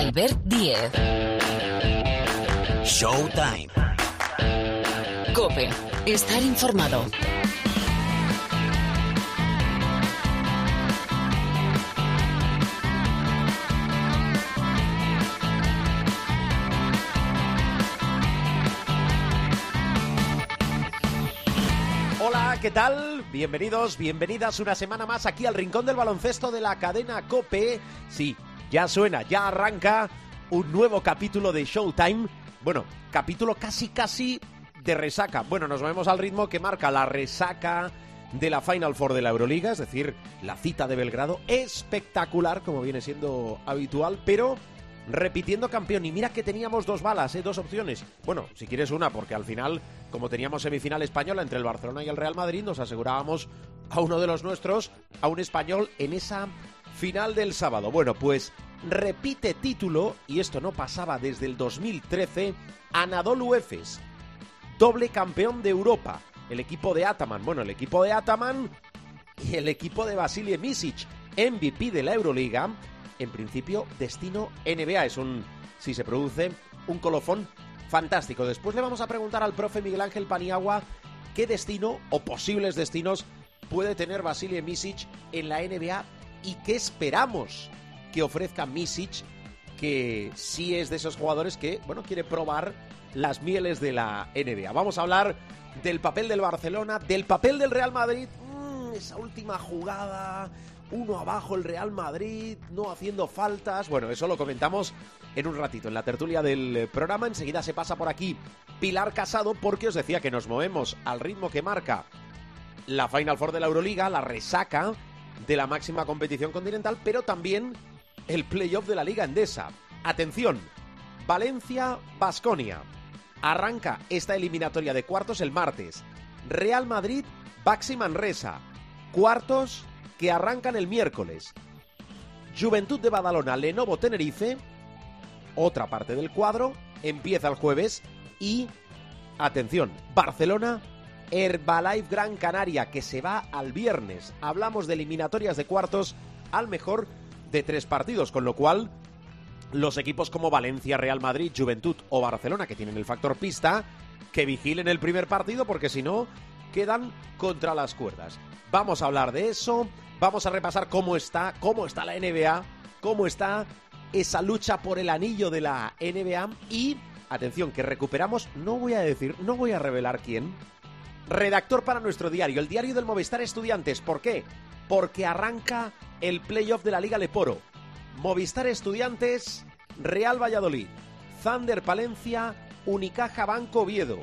Albert Diez. Showtime. Cope. Estar informado. Hola, ¿qué tal? Bienvenidos, bienvenidas una semana más aquí al Rincón del Baloncesto de la cadena Cope. Sí, ya suena, ya arranca un nuevo capítulo de Showtime. Bueno, capítulo casi casi de resaca. Bueno, nos movemos al ritmo que marca la resaca de la Final Four de la Euroliga, es decir, la cita de Belgrado, espectacular como viene siendo habitual, pero repitiendo campeón. Y mira que teníamos dos balas, ¿eh? dos opciones. Bueno, si quieres una, porque al final, como teníamos semifinal española entre el Barcelona y el Real Madrid, nos asegurábamos a uno de los nuestros, a un español, en esa final del sábado. Bueno, pues repite título, y esto no pasaba desde el 2013, Anadolu Efes, doble campeón de Europa. El equipo de Ataman, bueno, el equipo de Ataman y el equipo de Vasilije Misic, MVP de la Euroliga, en principio destino NBA. Es un, si se produce, un colofón fantástico. Después le vamos a preguntar al profe Miguel Ángel Paniagua qué destino o posibles destinos puede tener Vasilije Misic en la NBA y qué esperamos que ofrezca Misic, que sí es de esos jugadores que, bueno, quiere probar las mieles de la NBA. Vamos a hablar del papel del Barcelona, del papel del Real Madrid, mm, esa última jugada, uno abajo el Real Madrid, no haciendo faltas. Bueno, eso lo comentamos en un ratito en la tertulia del programa. Enseguida se pasa por aquí Pilar Casado porque os decía que nos movemos al ritmo que marca la Final Four de la Euroliga, la resaca de la máxima competición continental, pero también el playoff de la Liga Endesa. Atención, Valencia-Basconia. Arranca esta eliminatoria de cuartos el martes. Real Madrid, Baxi Manresa. Cuartos que arrancan el miércoles. Juventud de Badalona, Lenovo Tenerife. Otra parte del cuadro empieza el jueves. Y, atención, Barcelona, Herbalife Gran Canaria, que se va al viernes. Hablamos de eliminatorias de cuartos al mejor de tres partidos, con lo cual los equipos como Valencia, Real Madrid, Juventud o Barcelona, que tienen el factor pista, que vigilen el primer partido porque si no, quedan contra las cuerdas. Vamos a hablar de eso, vamos a repasar cómo está, cómo está la NBA, cómo está esa lucha por el anillo de la NBA y, atención, que recuperamos, no voy a decir, no voy a revelar quién, redactor para nuestro diario, el diario del Movistar Estudiantes. ¿Por qué? Porque arranca el playoff de la Liga Leporo. Movistar Estudiantes, Real Valladolid, Thunder Palencia, Unicaja Banco Oviedo,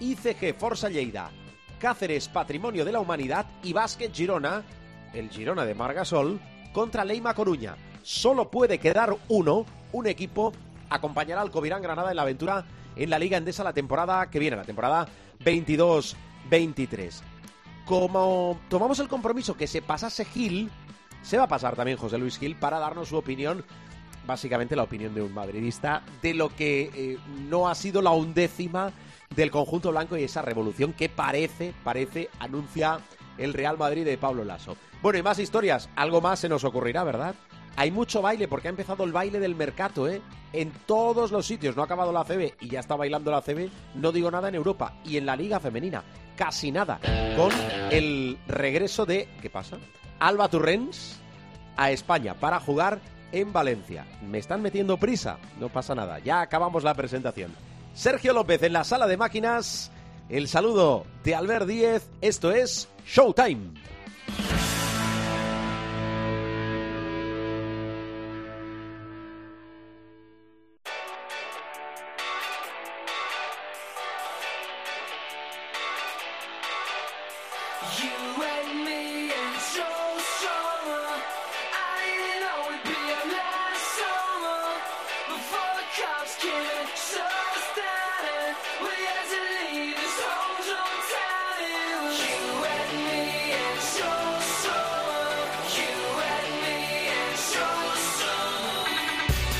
ICG Forza Lleida, Cáceres Patrimonio de la Humanidad y Básquet Girona, el Girona de Margasol, contra Leima Coruña. Solo puede quedar uno, un equipo acompañará al Covirán Granada en la aventura en la Liga Endesa la temporada que viene, la temporada 22-23. Como tomamos el compromiso que se pasase Gil, se va a pasar también José Luis Gil para darnos su opinión, básicamente la opinión de un madridista, de lo que eh, no ha sido la undécima del conjunto blanco y esa revolución que parece, parece, anuncia el Real Madrid de Pablo Lasso. Bueno, y más historias, algo más se nos ocurrirá, ¿verdad? Hay mucho baile porque ha empezado el baile del mercado, ¿eh? En todos los sitios, no ha acabado la CB y ya está bailando la CB, no digo nada en Europa. Y en la Liga Femenina, casi nada. Con el regreso de. ¿Qué pasa? Alba Turrens a España para jugar en Valencia. Me están metiendo prisa, no pasa nada, ya acabamos la presentación. Sergio López en la sala de máquinas, el saludo de Albert Díez, esto es Showtime.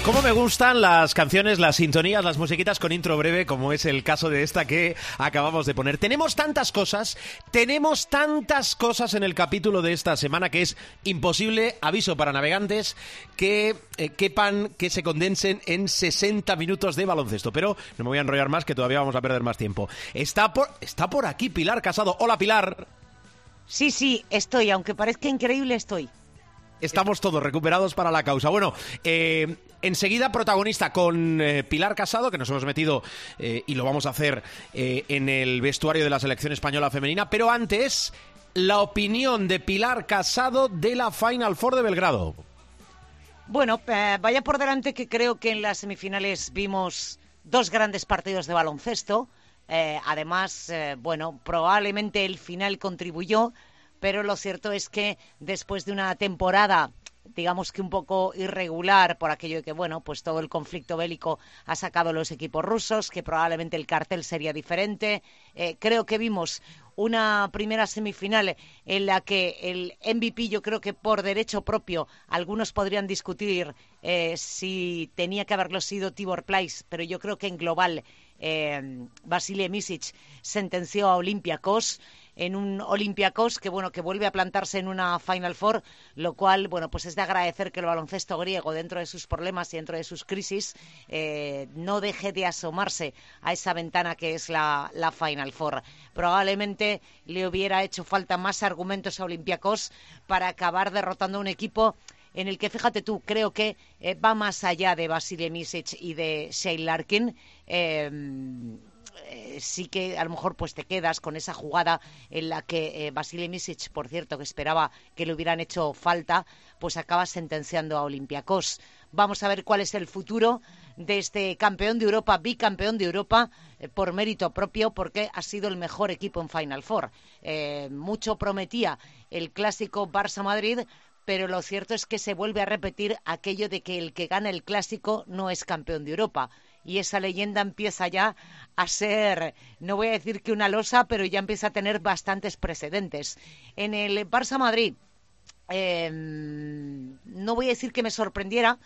¿Cómo me gustan las canciones, las sintonías, las musiquitas con intro breve, como es el caso de esta que acabamos de poner? Tenemos tantas cosas, tenemos tantas cosas en el capítulo de esta semana que es imposible, aviso para navegantes, que eh, quepan, que se condensen en 60 minutos de baloncesto. Pero no me voy a enrollar más, que todavía vamos a perder más tiempo. Está por, está por aquí Pilar Casado. Hola Pilar. Sí, sí, estoy, aunque parezca increíble, estoy. Estamos todos recuperados para la causa. Bueno, eh, enseguida protagonista con eh, Pilar Casado, que nos hemos metido eh, y lo vamos a hacer en el vestuario de la selección española femenina. Pero antes, la opinión de Pilar Casado de la Final Four de Belgrado. Bueno, vaya por delante que creo que en las semifinales vimos dos grandes partidos de baloncesto. además, bueno, probablemente el final contribuyó pero lo cierto es que después de una temporada digamos que un poco irregular por aquello de que, bueno, pues todo el conflicto bélico ha sacado los equipos rusos, que probablemente el cartel sería diferente. Eh, creo que vimos una primera semifinal en la que el MVP, yo creo que por derecho propio, algunos podrían discutir eh, si tenía que haberlo sido Tibor Place, pero yo creo que en global eh, Misic sentenció a Olympiacos en un Olympiacos que bueno que vuelve a plantarse en una Final Four, lo cual bueno pues es de agradecer que el baloncesto griego dentro de sus problemas y dentro de sus crisis eh, no deje de asomarse a esa ventana que es la, Final Four. Probablemente le hubiera hecho falta más argumentos a Olympiacos para acabar derrotando a un equipo en el que, fíjate tú, creo que eh, va más allá de Basile Misic y de Shane Larkin. Eh, eh, sí que a lo mejor pues te quedas con esa jugada en la que eh, Misic, por cierto, que esperaba que le hubieran hecho falta, pues acaba sentenciando a Olympiacos. Vamos a ver cuál es el futuro de este campeón de Europa, bicampeón de Europa, eh, por mérito propio, porque ha sido el mejor equipo en Final Four. mucho prometía el clásico Barça-Madrid, pero lo cierto es que se vuelve a repetir aquello de que el que gana el clásico no es campeón de Europa y esa leyenda empieza ya a ser, no voy a decir que una losa, pero ya empieza a tener bastantes precedentes. En el Barça Madrid, em, no voy a decir que me sorprendiera,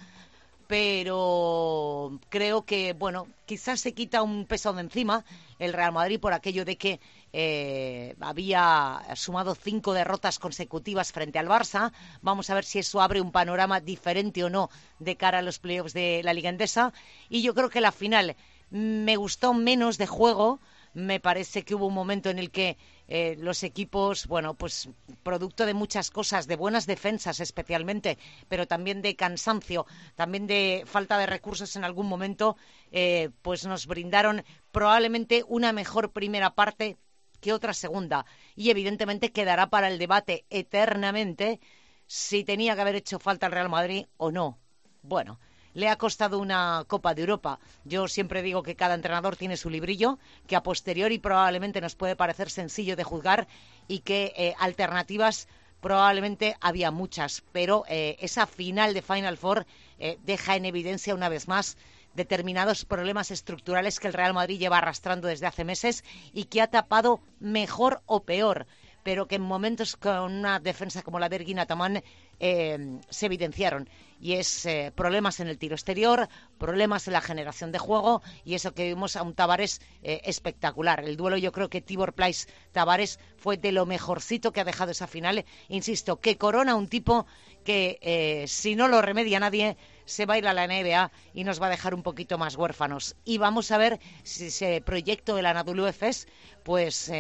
pero creo que, bueno, quizás se quita un peso de encima el Real Madrid por aquello de que eh, había sumado cinco derrotas consecutivas frente al Barça. Vamos a ver si eso abre un panorama diferente o no de cara a los playoffs de la Liga Endesa. Y yo creo que la final me gustó menos de juego. Me parece que hubo un momento en el que eh, los equipos, bueno, pues producto de muchas cosas, de buenas defensas especialmente, pero también de cansancio, también de falta de recursos en algún momento, eh, pues nos brindaron probablemente una mejor primera parte que otra segunda. Y evidentemente quedará para el debate eternamente si tenía que haber hecho falta el Real Madrid o no. Bueno, le ha costado una Copa de Europa. Yo siempre digo que cada entrenador tiene su librillo, que a posteriori probablemente nos puede parecer sencillo de juzgar y que eh, alternativas probablemente había muchas, pero eh, esa final de Final Four eh, deja en evidencia una vez más determinados problemas estructurales que el Real Madrid lleva arrastrando desde hace meses y que ha tapado mejor o peor pero que en momentos con una defensa como la de Erguina Tamán eh, se evidenciaron. Y es eh, problemas en el tiro exterior, problemas en la generación de juego y eso que vimos a un Tavares eh, espectacular. El duelo yo creo que Tibor Place Tavares fue de lo mejorcito que ha dejado esa final. Insisto, que corona un tipo que si no lo remedia nadie se va a ir a la NBA y nos va a dejar un poquito más huérfanos. Y vamos a ver si ese proyecto de la Anadolu Efes pues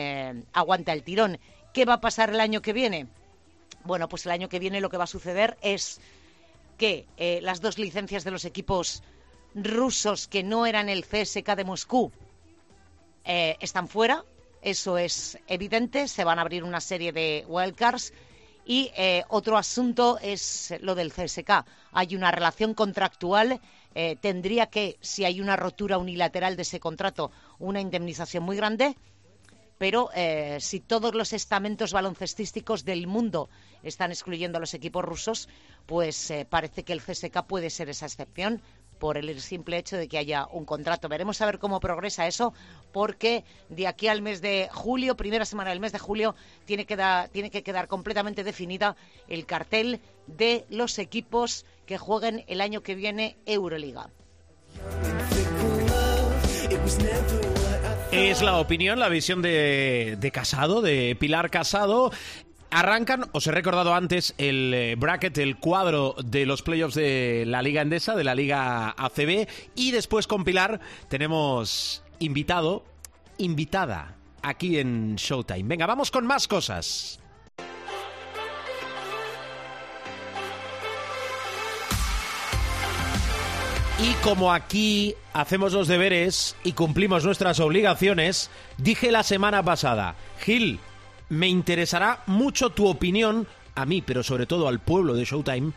aguanta el tirón ¿Qué va a pasar el año que viene? Bueno, pues el año que viene lo que va a suceder es que eh, las dos licencias de los equipos rusos que no eran el CSK de Moscú eh, están fuera. Eso es evidente. Se van a abrir una serie de wildcards. Y eh, otro asunto es lo del CSK. Hay una relación contractual. tendría que, si hay una rotura unilateral de ese contrato, una indemnización muy grande pero eh, si todos los estamentos baloncestísticos del mundo están excluyendo a los equipos rusos, pues eh, parece que el CSK puede ser esa excepción. Por el simple hecho de que haya un contrato. Veremos a ver cómo progresa eso, porque de aquí al mes de julio, primera semana del mes de julio, tiene que, tiene que quedar completamente definida el cartel de los equipos que jueguen el año que viene Euroliga. Es la opinión, la visión de, de Casado, de Pilar Casado. Arrancan, os he recordado antes el eh, bracket, el cuadro de los playoffs de la Liga Endesa, de la Liga ACB, y después con Pilar tenemos invitado, invitada, aquí en Showtime. Venga, vamos con más cosas. Y como aquí hacemos los deberes y cumplimos nuestras obligaciones, dije la semana pasada, Gil, me interesará mucho tu opinión, a mí, pero sobre todo al pueblo de Showtime,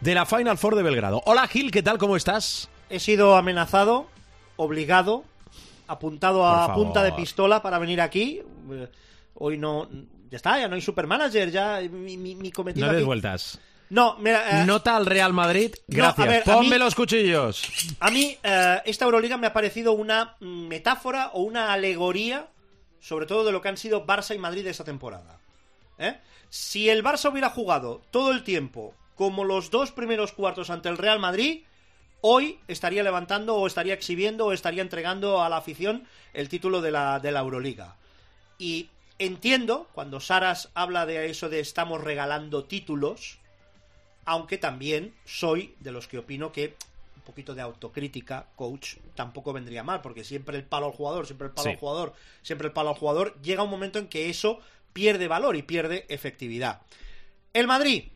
de la Final Four de Belgrado. Hola Gil, ¿qué tal? ¿Cómo estás? He sido amenazado, obligado, apuntado a punta de pistola para venir aquí. Eh, hoy no... Ya está, ya no hay supermanager, ya mi, mi, cometido No des vueltas. No, mira, eh, Nota al Real Madrid. Gracias. Ponme los cuchillos. A mí, eh, esta Euroliga me ha parecido una metáfora o una alegoría sobre todo de lo que han sido Barça y Madrid esta temporada. ¿eh? Si el Barça hubiera jugado todo el tiempo como los dos primeros cuartos ante el Real Madrid, hoy estaría levantando o estaría exhibiendo o estaría entregando a la afición el título de la, de la Euroliga. Y entiendo cuando Saras habla de eso de estamos regalando títulos, aunque también soy de los que opino que un poquito de autocrítica, coach, tampoco vendría mal, porque siempre el palo al jugador, siempre el palo al jugador, siempre el palo al jugador, llega un momento en que eso pierde valor y pierde efectividad. El Madrid,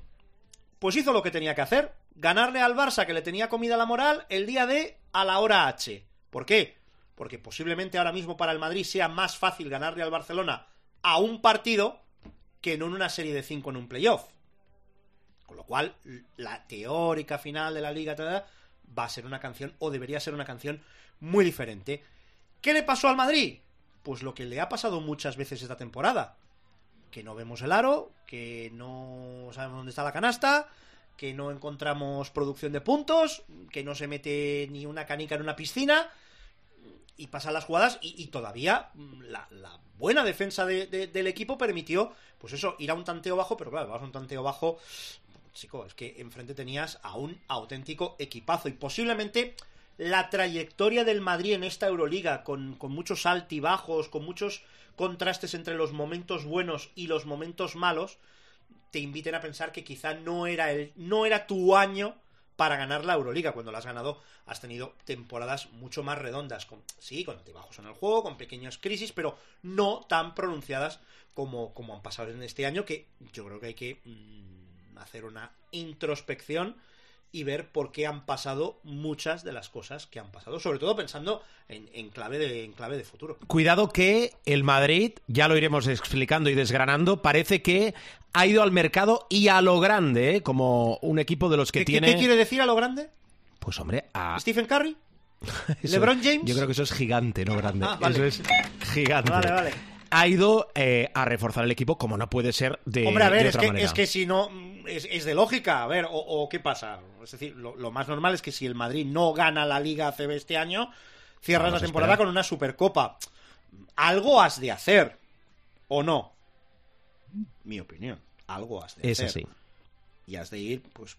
pues hizo lo que tenía que hacer, ganarle al Barça que le tenía comida la moral el día de a la hora H. ¿Por qué? Porque posiblemente ahora mismo para el Madrid sea más fácil ganarle al Barcelona a un partido que no en una serie de cinco en un playoff. Con lo cual, la teórica final de la liga va a ser una canción, o debería ser una canción muy diferente. ¿Qué le pasó al Madrid? Pues lo que le ha pasado muchas veces esta temporada. Que no vemos el aro, que no sabemos dónde está la canasta, que no encontramos producción de puntos, que no se mete ni una canica en una piscina, y pasan las jugadas, y, todavía mm, la, buena defensa del equipo permitió, pues eso, ir a un tanteo bajo, pero claro, vas a un tanteo bajo chico, es que enfrente tenías a un auténtico equipazo y posiblemente la trayectoria del Madrid en esta Euroliga, con, muchos altibajos, con muchos contrastes entre los momentos buenos y los momentos malos, te inviten a pensar que quizá no era el, no era tu año para ganar la Euroliga. Cuando la has ganado, has tenido temporadas mucho más redondas, con, sí, con altibajos en el juego, con pequeñas crisis, pero no tan pronunciadas como, como han pasado en este año, que yo creo que hay que mm, hacer una introspección y ver por qué han pasado muchas de las cosas que han pasado, sobre todo pensando en, clave, de, en clave de futuro. Cuidado que el Madrid, ya lo iremos explicando y desgranando, parece que ha ido al mercado y a lo grande, ¿eh? como un equipo de los que tiene... ¿Qué quiere decir a lo grande? Pues hombre, a... ¿Stephen Curry? ¿LeBron James? Yo creo que eso es gigante, no grande. Ah, eso es gigante. Vale, vale ha ido eh, a reforzar el equipo como no puede ser de Hombre, a ver, es, que, es que si no, es, de lógica, a ver, o, qué pasa. Es decir, lo, más normal es que si el Madrid no gana la Liga ACB este año, cierras la temporada con una Supercopa. Algo has de hacer, ¿o no? Mi opinión, algo has de hacer. Es así. Y has de ir, pues,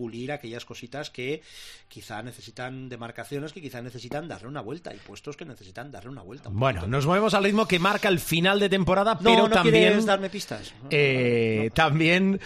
pulir aquellas cositas que quizá necesitan demarcaciones, que quizá necesitan darle una vuelta, y puestos que necesitan darle una vuelta. bueno, nos movemos al ritmo que marca el final de temporada, pero no también... darme pistas? Eh, también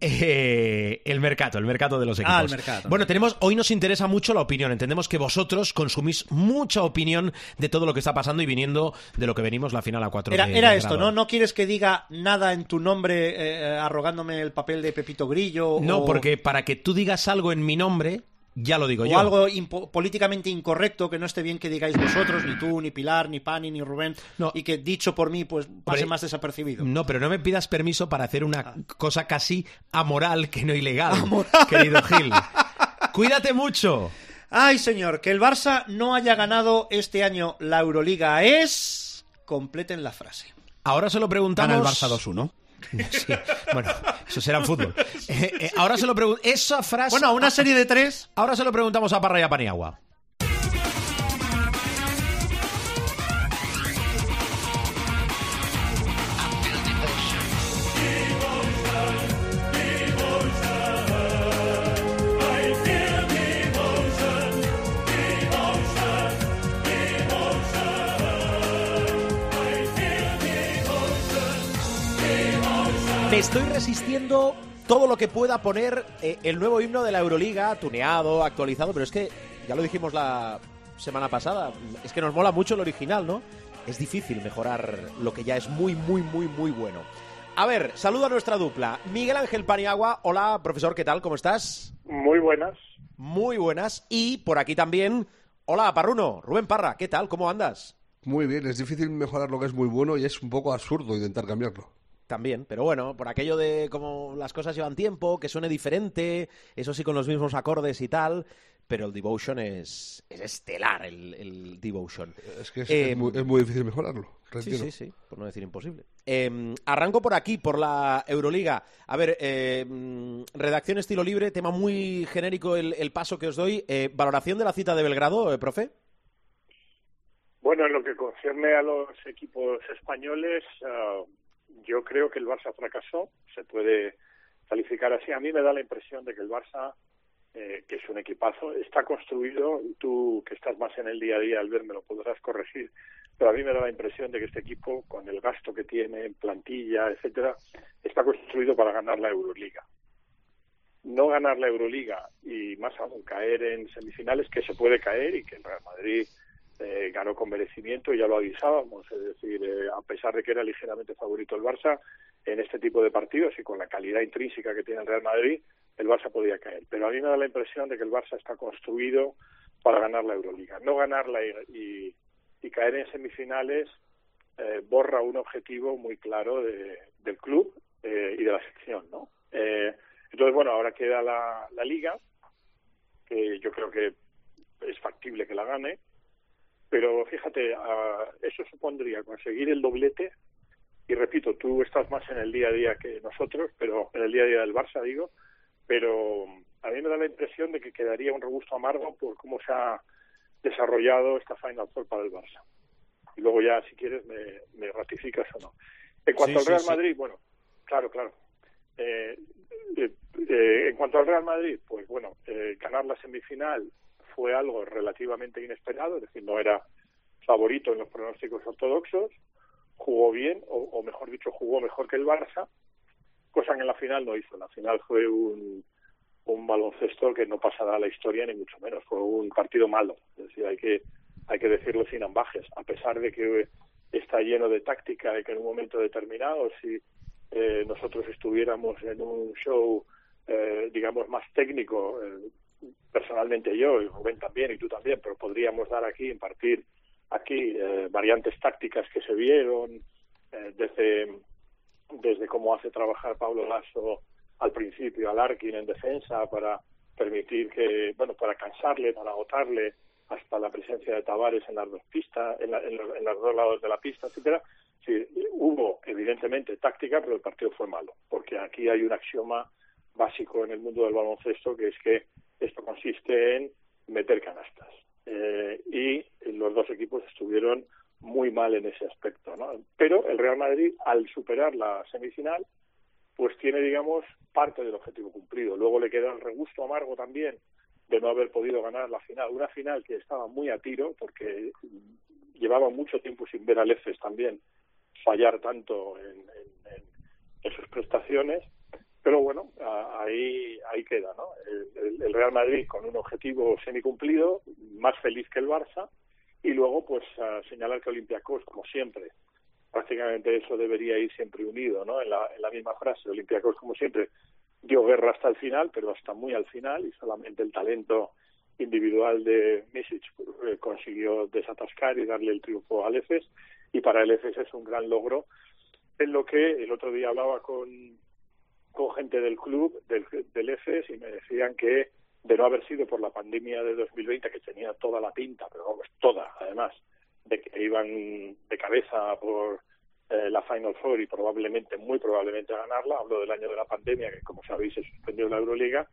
eh, el mercado, el mercado de los equipos. Ah, el mercado. Bueno, tenemos, hoy nos interesa mucho la opinión. Entendemos que vosotros consumís mucha opinión de todo lo que está pasando y viniendo de lo que venimos la final a cuatro. Era, era esto, ¿no? ¿No quieres que diga nada en tu nombre eh, arrogándome el papel de Pepito Grillo? No, porque para que tú digas algo en mi nombre, ya lo digo o yo. algo políticamente incorrecto que no esté bien que digáis vosotros, ni tú, ni Pilar, ni Pani, ni Rubén, y que dicho por mí, pues pase más desapercibido. No, pero no me pidas permiso para hacer una ah. cosa casi amoral que no ilegal, querido Gil. Cuídate mucho. Ay, señor, que el Barça no haya ganado este año la Euroliga es... Completen la frase. Ahora se lo preguntamos... Gana el Barça 2-1. Sí, bueno, eso será en fútbol. Eh, eh, ahora se lo pregunto. Esa frase. Bueno, una serie de tres. Ahora se lo preguntamos a Parra y a Paniagua. Estoy resistiendo todo lo que pueda poner eh, el nuevo himno de la Euroliga, tuneado, actualizado, pero es que ya lo dijimos la semana pasada, es que nos mola mucho el original, ¿no? Es difícil mejorar lo que ya es muy, muy, muy, muy bueno. A ver, saludo a nuestra dupla. Miguel Ángel Paniagua, hola, profesor, ¿qué tal? ¿Cómo estás? Muy buenas. Muy buenas. Y por aquí también, hola, Parruno, Rubén Parra, ¿qué tal? ¿Cómo andas? Muy bien, es difícil mejorar lo que es muy bueno y es un poco absurdo intentar cambiarlo. También, pero bueno, por aquello de cómo las cosas llevan tiempo, que suene diferente, eso sí con los mismos acordes y tal, pero el Devotion es, es estelar, el, el Devotion. Es que es, Eh, es muy, es muy difícil mejorarlo. Sí, sí, sí, por no decir imposible. Eh, arranco por aquí, por la Euroliga. A ver, eh, redacción estilo libre, tema muy genérico el, el paso que os doy. Eh, valoración de la cita de Belgrado, eh, profe. Bueno, en lo que concierne a los equipos españoles, ah, yo creo que el Barça fracasó. Se puede calificar así. A mí me da la impresión de que el Barça, eh, que es un equipazo, está construido. Tú, que estás más en el día a día, al ver, me lo podrás corregir. Pero a mí me da la impresión de que este equipo, con el gasto que tiene en plantilla, etcétera, está construido para ganar la Euroliga. No ganar la Euroliga y más aún caer en semifinales, que se puede caer y que el Real Madrid eh, ganó con merecimiento, ya lo avisábamos, es decir, eh, a pesar de que era ligeramente favorito el Barça, en este tipo de partidos y con la calidad intrínseca que tiene el Real Madrid, el Barça podía caer. Pero a mí me da la impresión de que el Barça está construido para ganar la Euroliga. No ganarla y, y, y caer en semifinales eh, borra un objetivo muy claro de, del club eh, y de la sección, ¿no? Eh, entonces, bueno, ahora queda la, la Liga, que yo creo que es factible que la gane, pero fíjate, ah, eso supondría conseguir el doblete, y repito, tú estás más en el día a día que nosotros, pero en el día a día del Barça, digo, pero a mí me da la impresión de que quedaría un regusto amargo por cómo se ha desarrollado esta Final Four para el Barça. Y luego ya, si quieres, me, me ratificas o no. En cuanto Sí, al Real sí, sí. Madrid, bueno, claro, claro. Eh, eh, eh, en cuanto al Real Madrid, pues bueno, eh, ganar la semifinal fue algo relativamente inesperado, es decir, no era favorito en los pronósticos ortodoxos, jugó bien, o, o mejor dicho, jugó mejor que el Barça, cosa que en la final no hizo. En la final fue un, un baloncesto que no pasará a la historia ni mucho menos, fue un partido malo, es decir, hay que hay que decirlo sin ambajes, a pesar de que está lleno de táctica y que en un momento determinado, si eh, nosotros estuviéramos en un show, eh, digamos, más técnico, eh, personalmente yo, y Rubén también, y tú también, pero podríamos dar aquí, impartir aquí eh, variantes tácticas que se vieron, eh, desde, desde cómo hace trabajar Pablo Lasso al principio a Larkin en defensa para permitir que, bueno, para cansarle, para agotarle, hasta la presencia de Tavares en las dos pistas, en, la, en, los, en los dos lados de la pista, etcétera. Sí, hubo evidentemente táctica, pero el partido fue malo, porque aquí hay un axioma básico en el mundo del baloncesto que es que esto consiste en meter canastas. Eh, y los dos equipos estuvieron muy mal en ese aspecto, ¿no? Pero el Real Madrid, al superar la semifinal, pues tiene, digamos, parte del objetivo cumplido. Luego le queda el regusto amargo también de no haber podido ganar la final. Una final que estaba muy a tiro porque llevaba mucho tiempo sin ver al EFES también fallar tanto en sus prestaciones. Pero bueno, ahí, ahí queda, ¿no? El, Real Madrid con un objetivo semicumplido, más feliz que el Barça, y luego pues señalar que Olympiacos, como siempre, prácticamente eso debería ir siempre unido, ¿no? En la, en la misma frase, Olympiacos, como siempre, dio guerra hasta el final, pero hasta muy al final, y solamente el talento individual de Misic eh, consiguió desatascar y darle el triunfo al EFES, y para el EFES es un gran logro, en lo que el otro día hablaba con, con gente del club, del, del EFES, y me decían que de no haber sido por la pandemia de 2020, que tenía toda la pinta, pero vamos, toda, además, de que iban de cabeza por eh, la Final Four y probablemente, muy probablemente ganarla, hablo del año de la pandemia, que como sabéis se suspendió la Euroliga,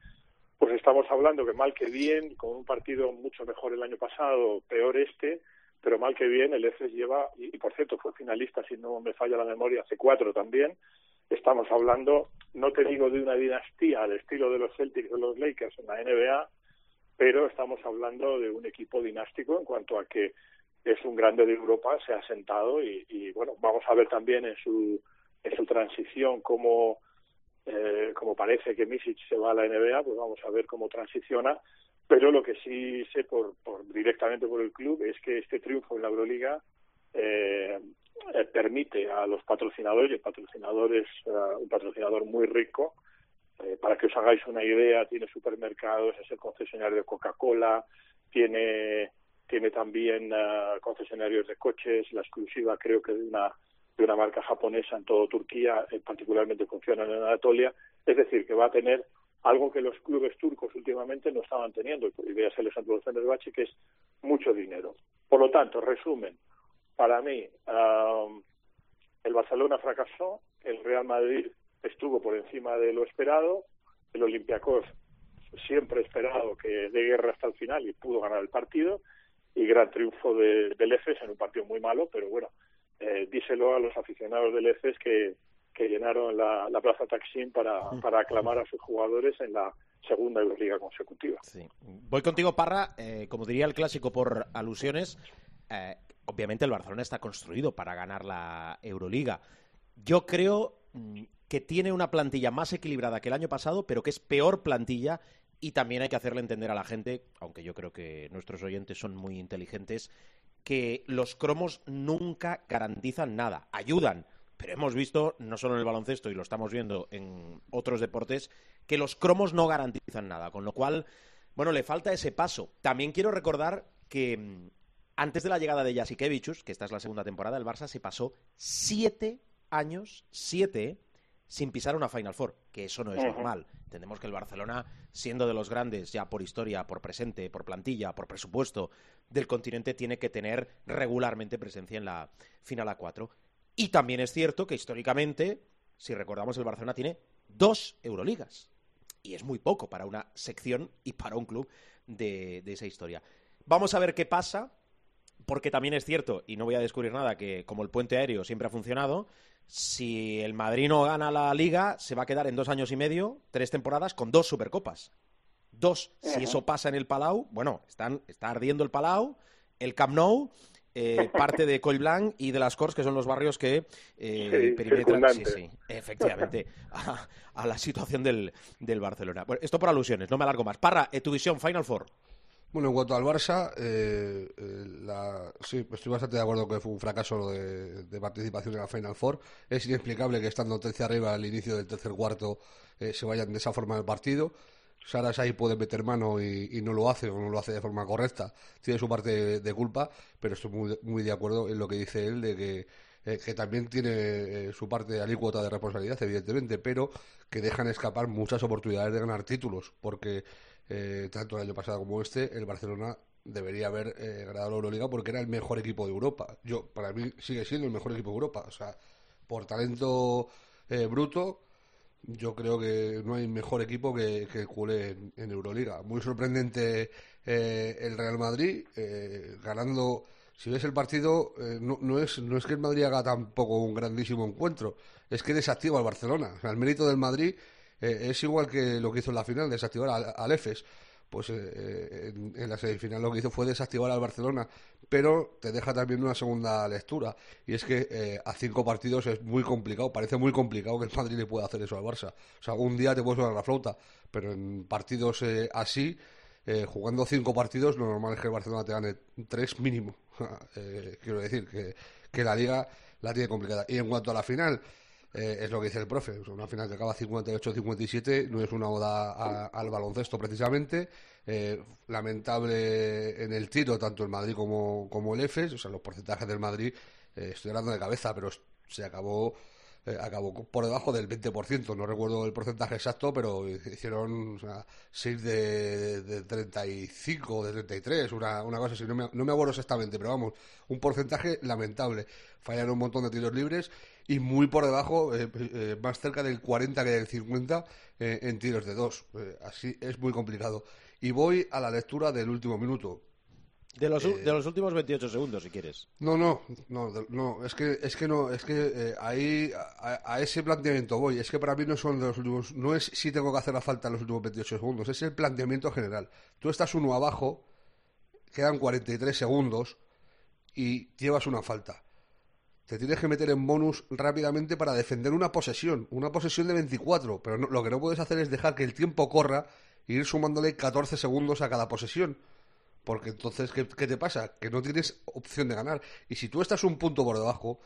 pues estamos hablando que mal que bien, con un partido mucho mejor el año pasado, peor este, pero mal que bien, el EFES lleva, y, por cierto fue finalista, si no me falla la memoria, hace cuatro también, estamos hablando, no te digo de una dinastía al estilo de los Celtics o los Lakers en la NBA, pero estamos hablando de un equipo dinástico en cuanto a que es un grande de Europa, se ha sentado y, y bueno, vamos a ver también en su, en su transición cómo, eh, como parece que Misic se va a la NBA, pues vamos a ver cómo transiciona. Pero lo que sí sé por, por directamente por el club es que este triunfo en la Euroliga eh, eh permite a los patrocinadores, y el patrocinador es eh, un patrocinador muy rico, eh, para que os hagáis una idea, tiene supermercados, es el concesionario de Coca-Cola, tiene tiene también uh, concesionarios de coches, la exclusiva creo que de una de una marca japonesa en todo Turquía, eh, particularmente funciona en Anatolia, es decir, que va a tener algo que los clubes turcos últimamente no estaban teniendo, y voy a ser el ejemplo de Bachi, que es mucho dinero. Por lo tanto, resumen, para mí, um, el Barcelona fracasó, el Real Madrid estuvo por encima de lo esperado, el Olympiacos siempre esperado que dé guerra hasta el final y pudo ganar el partido, y gran triunfo de, del EFES en un partido muy malo, pero bueno, eh, díselo a los aficionados del EFES que, que llenaron la, la Plaza Taksim para, para aclamar a sus jugadores en la segunda Euroliga consecutiva. Sí. Voy contigo, Parra. Eh, como diría el clásico por alusiones, eh, obviamente el Barcelona está construido para ganar la Euroliga. Yo creo mm, que tiene una plantilla más equilibrada que el año pasado, pero que es peor plantilla y también hay que hacerle entender a la gente, aunque yo creo que nuestros oyentes son muy inteligentes, que los cromos nunca garantizan nada, ayudan, pero hemos visto, no solo en el baloncesto y lo estamos viendo en otros deportes, que los cromos no garantizan nada, con lo cual, bueno, le falta ese paso. También quiero recordar que mm, antes de la llegada de Jasikevicius, que esta es la segunda temporada, el Barça se pasó siete años, siete, sin pisar una Final Four, que eso no es normal. Entendemos que el Barcelona, siendo de los grandes ya por historia, por presente, por plantilla, por presupuesto del continente, tiene que tener regularmente presencia en la final a cuatro. Y también es cierto que históricamente, si recordamos, el Barcelona tiene dos Euroligas. Y es muy poco para una sección y para un club de, de esa historia. Vamos a ver qué pasa, porque también es cierto, y no voy a descubrir nada, que como el puente aéreo siempre ha funcionado, si el Madrid no gana la liga, se va a quedar en dos años y medio, tres temporadas, con dos supercopas. Dos. Si eso pasa en el Palau, bueno, están, está ardiendo el Palau, el Camp Nou, eh, parte de Collblanc y de las Corts, que son los barrios que eh, perimetran, sí, sí, efectivamente, a, la situación del, del Barcelona. Bueno, esto por alusiones, no me alargo más. Parra, eh, tu visión, Final Four. Bueno, en cuanto al Barça, eh, eh, la, sí, estoy bastante de acuerdo que fue un fracaso de, de, participación en la Final Four. Es inexplicable que estando 13 arriba al inicio del tercer cuarto eh, se vayan de esa forma del partido. Saras ahí puede meter mano y, no lo hace o no lo hace de forma correcta. Tiene su parte de, culpa, pero estoy muy, muy, de acuerdo en lo que dice él de que, eh, que también tiene su parte alícuota de responsabilidad, evidentemente, pero que dejan escapar muchas oportunidades de ganar títulos, porque eh, tanto el año pasado como este, el Barcelona debería haber eh, ganado la Euroliga porque era el mejor equipo de Europa. Yo, para mí, sigue siendo el mejor equipo de Europa. O sea, por talento eh, bruto, yo creo que no hay mejor equipo que, el culé en, Euroliga. Muy sorprendente el Real Madrid, ganando. Si ves el partido, no, es, que el Madrid haga tampoco un grandísimo encuentro, es que desactiva al Barcelona. El mérito del Madrid eh, es igual que lo que hizo en la final, desactivar al, al EFES. Pues eh, en, en, la semifinal lo que hizo fue desactivar al Barcelona, pero te deja también una segunda lectura. Y es que eh, a cinco partidos es muy complicado, parece muy complicado que el Madrid le pueda hacer eso al Barça. O sea, un día te puedes sonar la flauta, pero en partidos eh, así, eh, jugando cinco partidos, lo normal es que el Barcelona te gane tres mínimo. Eh, quiero decir que, que la liga la tiene complicada. Y en cuanto a la final, eh, es lo que dice el profe. Una final que acaba 58-57 no es una oda a, al baloncesto precisamente. Eh, lamentable en el tiro, tanto el Madrid como, como el EFES. O sea, los porcentajes del Madrid, eh, estoy hablando de cabeza, pero se acabó eh, acabó por debajo del 20%, no recuerdo el porcentaje exacto, pero hicieron o sea, 6 de, de 35 de 33, una, una cosa así, no me, no me acuerdo exactamente, pero vamos, un porcentaje lamentable. Fallaron un montón de tiros libres y muy por debajo, eh, eh, más cerca del 40 que del 50 eh, en tiros de dos. Así es muy complicado. Y voy a la lectura del último minuto. De los, de los últimos 28 segundos, si quieres. No, no, no, no, es que, es que no, es que ahí a, a ese planteamiento voy. Es que para mí no son de los últimos, no es si tengo que hacer la falta en los últimos 28 segundos, es el planteamiento general. Tú estás uno abajo, quedan 43 segundos y llevas una falta. Te tienes que meter en bonus rápidamente para defender una posesión, una posesión de 24, pero no- lo que no puedes hacer es dejar que el tiempo corra e ir sumándole 14 segundos a cada posesión. Porque entonces, ¿qué, qué te pasa? Que no tienes opción de ganar. Y si tú estás un punto por debajo,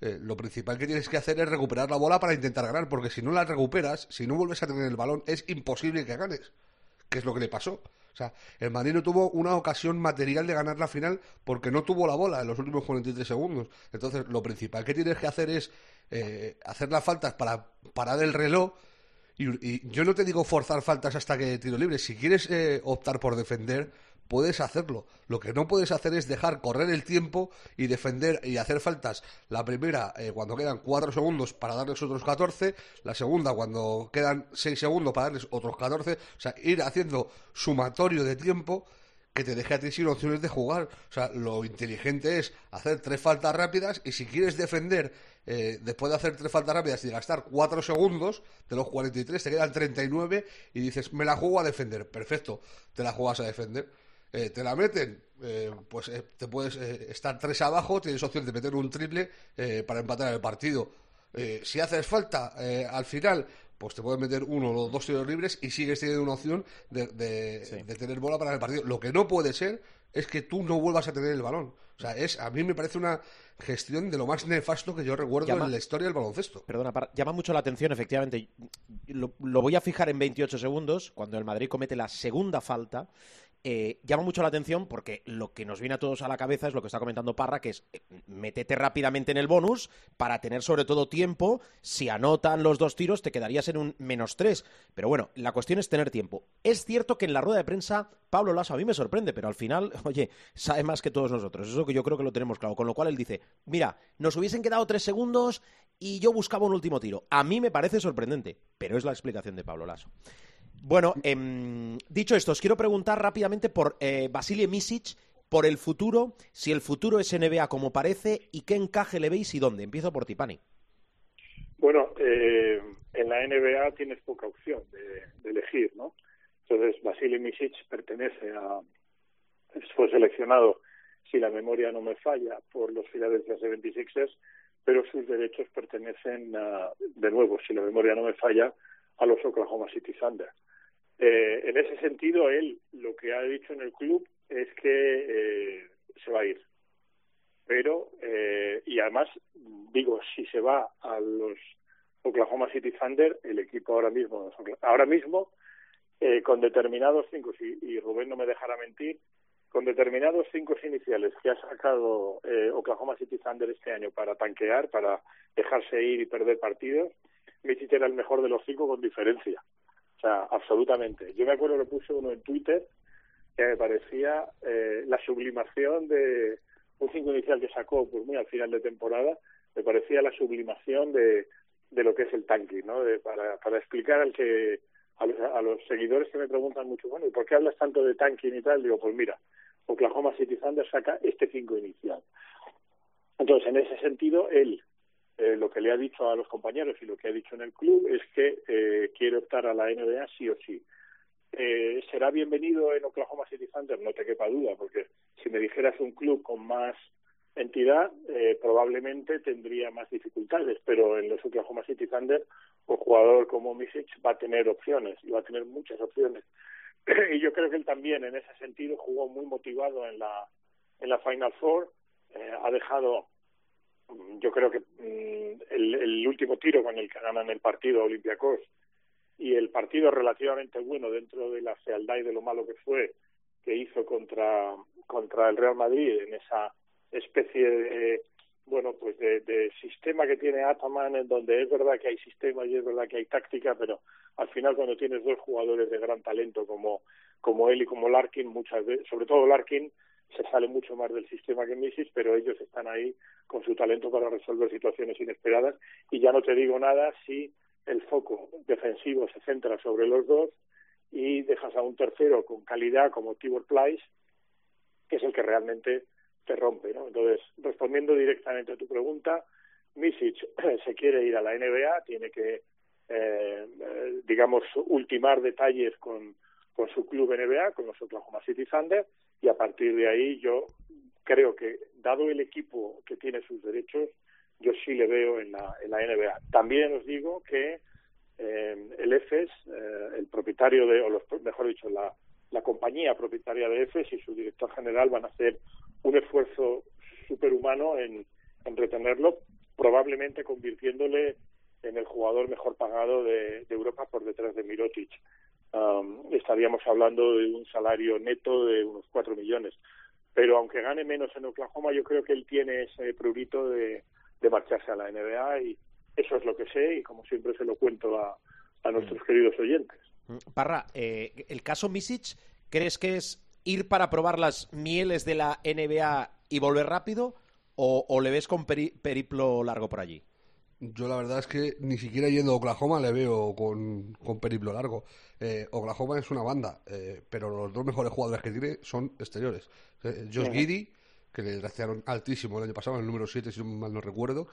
eh, lo principal que tienes que hacer es recuperar la bola para intentar ganar. Porque si no la recuperas, si no vuelves a tener el balón, es imposible que ganes. Que es lo que le pasó. Sea, el Madrid no tuvo una ocasión material de ganar la final porque no tuvo la bola en los últimos 43 segundos. Entonces, lo principal que tienes que hacer es eh, hacer las faltas para parar el reloj y, y yo no te digo forzar faltas hasta que tiro libre. Si quieres eh, optar por defender, puedes hacerlo. Lo que no puedes hacer es dejar correr el tiempo y defender y hacer faltas. La primera, eh, cuando quedan 4 segundos para darles otros 14. La segunda, cuando quedan 6 segundos para darles otros 14. O sea, ir haciendo sumatorio de tiempo que te deje a ti sin opciones de jugar. O sea, lo inteligente es hacer tres faltas rápidas y si quieres defender eh, después de hacer tres faltas rápidas y gastar cuatro segundos de los 43, te quedan 39 y dices, me la juego a defender. Perfecto, te la juegas a defender. Eh, te la meten, eh, pues eh, te puedes eh, estar tres abajo, tienes opción de meter un triple eh, para empatar el partido. Eh, si haces falta eh, al final, pues te puedes meter uno o dos tiros libres y sigues teniendo una opción de, de- de tener bola para el partido. Lo que no puede ser es que tú no vuelvas a tener el balón. O sea, es a mí me parece una gestión de lo más nefasto que yo recuerdo Llama- en la historia del baloncesto. Perdona, para- llama mucho la atención, efectivamente. Lo, lo voy a fijar en 28 segundos, cuando el Madrid comete la segunda falta. Eh, llama mucho la atención porque lo que nos viene a todos a la cabeza es lo que está comentando Parra, que es eh, rápidamente en el bonus para tener sobre todo tiempo. Si anotan los dos tiros, te quedarías en un menos tres. Pero bueno, la cuestión es tener tiempo. Es cierto que en la rueda de prensa, Pablo Lasso a mí me sorprende, pero al final, oye, sabe más que todos nosotros. Eso que yo creo que lo tenemos claro. Con lo cual él dice, mira, nos hubiesen quedado tres segundos y yo buscaba un último tiro. A mí me parece sorprendente, pero es la explicación de Pablo Lasso. Bueno, em, dicho esto, os quiero preguntar rápidamente por eh, Basile Misic, por el futuro, si el futuro es NBA como parece y qué encaje le veis y dónde. Empiezo por Tipani. Bueno, eh, en la NBA tienes poca opción de, de elegir, ¿no? Entonces, Vasily Misic pertenece a. Fue seleccionado, si la memoria no me falla, por los Philadelphia 76ers, pero sus derechos pertenecen, a, de nuevo, si la memoria no me falla, a los Oklahoma City Thunder. Eh, en ese sentido, él lo que ha dicho en el club es que eh, se va a ir. Pero, eh, y además, digo, si se va a los Oklahoma City Thunder, el equipo ahora mismo, ahora mismo, eh, con determinados cinco, y, Rubén no me dejará mentir, con determinados cinco iniciales que ha sacado eh, Oklahoma City Thunder este año para tanquear, para dejarse ir y perder partidos, Misic era el mejor de los cinco con diferencia. O sea, absolutamente. Yo me acuerdo que puse uno en Twitter que me parecía eh, la sublimación de un cinco inicial que sacó pues muy al final de temporada, me parecía la sublimación de, de lo que es el tanking, ¿no? De, para, para explicar al que a los, a los seguidores que me preguntan mucho, bueno, ¿y por qué hablas tanto de tanking y tal? Digo, pues mira, Oklahoma City Thunder saca este cinco inicial. Entonces, en ese sentido, él eh, lo que le ha dicho a los compañeros y lo que ha dicho en el club es que eh, quiere optar a la NBA sí o sí. Eh, ¿Será bienvenido en Oklahoma City Thunder? No te quepa duda, porque si me dijeras un club con más entidad, eh, probablemente tendría más dificultades, pero en los Oklahoma City Thunder un jugador como Misic va a tener opciones y va a tener muchas opciones. y yo creo que él también en ese sentido jugó muy motivado en la en la Final Four, eh, ha dejado yo creo que mm, el, el, último tiro con el que ganan el partido Olympiacos y el partido relativamente bueno dentro de la fealdad y de lo malo que fue que hizo contra contra el Real Madrid en esa especie de, bueno, pues de, de, sistema que tiene Ataman, en donde es verdad que hay sistema y es verdad que hay táctica, pero al final cuando tienes dos jugadores de gran talento como, como él y como Larkin, muchas veces, sobre todo Larkin, se sale mucho más del sistema que Misis, pero ellos están ahí con su talento para resolver situaciones inesperadas. Y ya no te digo nada si el foco defensivo se centra sobre los dos y dejas a un tercero con calidad como Tibor Plyce, que es el que realmente te rompe. ¿no? Entonces, respondiendo directamente a tu pregunta, Misic se quiere ir a la NBA, tiene que, eh, digamos, ultimar detalles con, con su club NBA, con los Oklahoma City Thunder, y a partir de ahí yo creo que, dado el equipo que tiene sus derechos, yo sí le veo en la, NBA. También os digo que eh, el EFES, eh, el propietario de, o los, mejor dicho, la, compañía propietaria de EFES y su director general van a hacer un esfuerzo superhumano en, en retenerlo, probablemente convirtiéndole en el jugador mejor pagado de, de Europa por detrás de Mirotic. Um, estaríamos hablando de un salario neto de unos cuatro millones. Pero aunque gane menos en Oklahoma, yo creo que él tiene ese prurito de, de marcharse a la NBA y eso es lo que sé y como siempre se lo cuento a, a nuestros queridos oyentes. Parra, eh, el caso Misic, ¿crees que es ir para probar las mieles de la NBA y volver rápido o, o le ves con peri periplo largo por allí? Yo la verdad es que ni siquiera yendo a Oklahoma le veo con, con periplo largo. Eh, Oklahoma es una banda, eh, pero los dos mejores jugadores que tiene son exteriores. Eh, Josh Giddy, que le draftearon altísimo el año pasado, el número 7, si mal no recuerdo,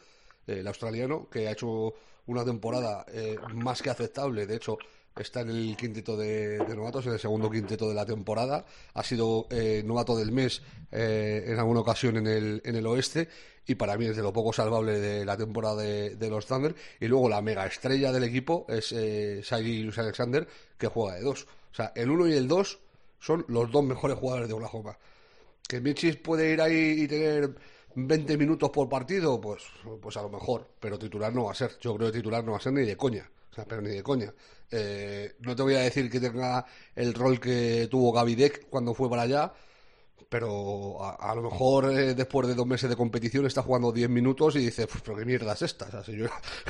eh, el australiano, que ha hecho una temporada eh, más que aceptable. De hecho, está en el quinteto de, de, novatos, en el segundo quinteto de la temporada. Ha sido eh, novato del mes eh, en alguna ocasión en el, en el oeste y para mí es de lo poco salvable de la temporada de, los Thunder. Y luego la mega estrella del equipo es eh, Shai Alexander, que juega de dos. O sea, el uno y el dos son los dos mejores jugadores de Oklahoma. Que Michis puede ir ahí y tener 20 minutos por partido, pues, pues a lo mejor, pero titular no va a ser. Yo creo que titular no va a ser ni de coña. Pero ni de coña. Eh, no te voy a decir que tenga el rol que tuvo Gavidec cuando fue para allá, pero a, lo mejor eh, después de dos meses de competición está jugando 10 minutos y dice, pues, pero qué mierda es esta. Yo,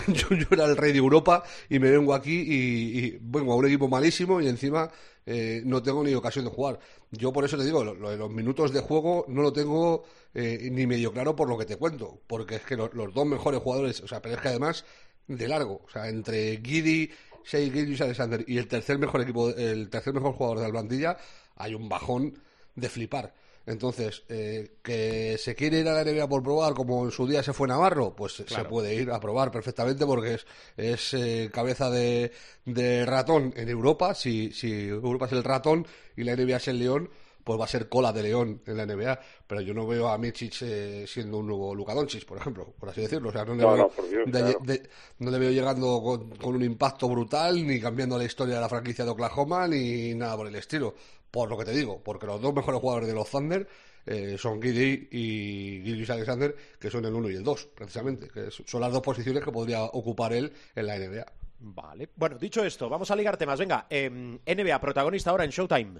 yo, era el rey de Europa y me vengo aquí y, y vengo a un equipo malísimo y encima eh, no tengo ni ocasión de jugar. Yo por eso te digo, lo, de los minutos de juego no lo tengo eh, ni medio claro por lo que te cuento, porque es que lo, los dos mejores jugadores, o sea, pero es que además de largo, o sea, entre Giddy, Shea Gilgis Alexander y el tercer mejor equipo, el tercer mejor jugador de la plantilla, hay un bajón de flipar. Entonces, eh, que se quiere ir a la NBA por probar, como en su día se fue Navarro, pues claro. se puede ir a probar perfectamente porque es, es eh, cabeza de, de, ratón en Europa. Si, si Europa es el ratón y la NBA es el león, pues va a ser cola de león en la NBA. Pero yo no veo a Michic eh, siendo un nuevo Luka Doncic, por ejemplo, por así decirlo. O sea, no, le, no, veo, no, Dios, de, claro. de, no le veo llegando con, con un impacto brutal, ni cambiando la historia de la franquicia de Oklahoma, ni nada por el estilo por lo que te digo, porque los dos mejores jugadores de los Thunder eh, son Giddy y Gilgis Alexander, que son el 1 y el 2, precisamente, que son las dos posiciones que podría ocupar él en la NBA. Vale. Bueno, dicho esto, vamos a ligar temas. Venga, eh, NBA, protagonista ahora en Showtime.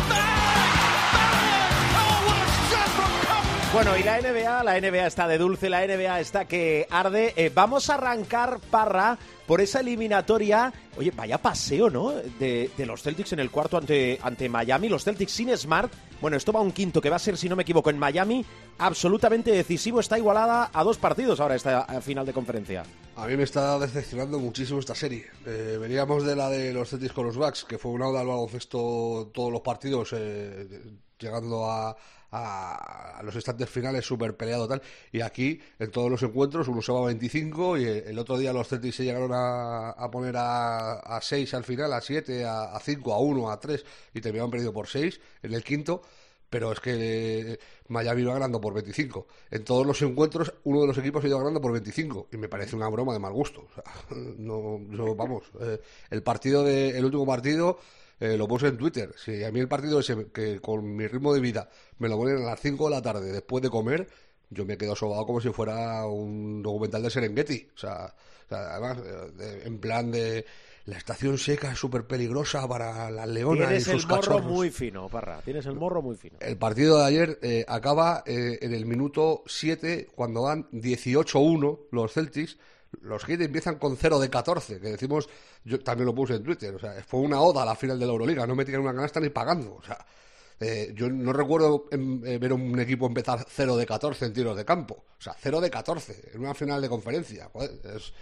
Bueno, y la NBA, la NBA está de dulce, la NBA está que arde. Eh, vamos a arrancar, Parra, por esa eliminatoria. Oye, vaya paseo, ¿no? De, los Celtics en el cuarto ante, ante Miami. Los Celtics sin Smart. Bueno, esto va a un quinto que va a ser, si no me equivoco, en Miami. Absolutamente decisivo. Está igualada a dos partidos ahora esta final de conferencia. A mí me está decepcionando muchísimo esta serie. Eh, veníamos de la de los Celtics con los Bucks, que fue una oda al baloncesto todos los partidos, eh, llegando a a, los instantes finales súper peleado tal y aquí en todos los encuentros uno se va a 25 y el, otro día los Celtics se llegaron a, a poner a, a 6 al final, a 7, a, a 5, a 1, a 3 y terminaron perdido por 6 en el quinto pero es que Miami iba ganando por 25. En todos los encuentros, uno de los equipos ha ido ganando por 25. Y me parece una broma de mal gusto. O sea, no, yo, vamos, eh, el partido de, el último partido eh, lo puse en Twitter. Si a mí el partido ese, que con mi ritmo de vida me lo ponen a las 5 de la tarde después de comer, yo me quedo sobado como si fuera un documental de Serengeti. O sea, o sea, además, eh, de- en plan de la estación seca es súper peligrosa para las leonas y Tienes el sus morro cachorros. muy fino, Parra. Tienes el morro muy fino. El partido de ayer eh, acaba eh, en el minuto 7, cuando van 18-1 los Celtics. Los Heat empiezan con 0 de 14, que decimos, yo también lo puse en Twitter, o sea, fue una oda a la final de la Euroliga, no metían una canasta ni pagando, o sea, eh, yo no recuerdo eh, ver un equipo empezar 0 de 14 en tiros de campo, o sea, 0 de 14 en una final de conferencia, es,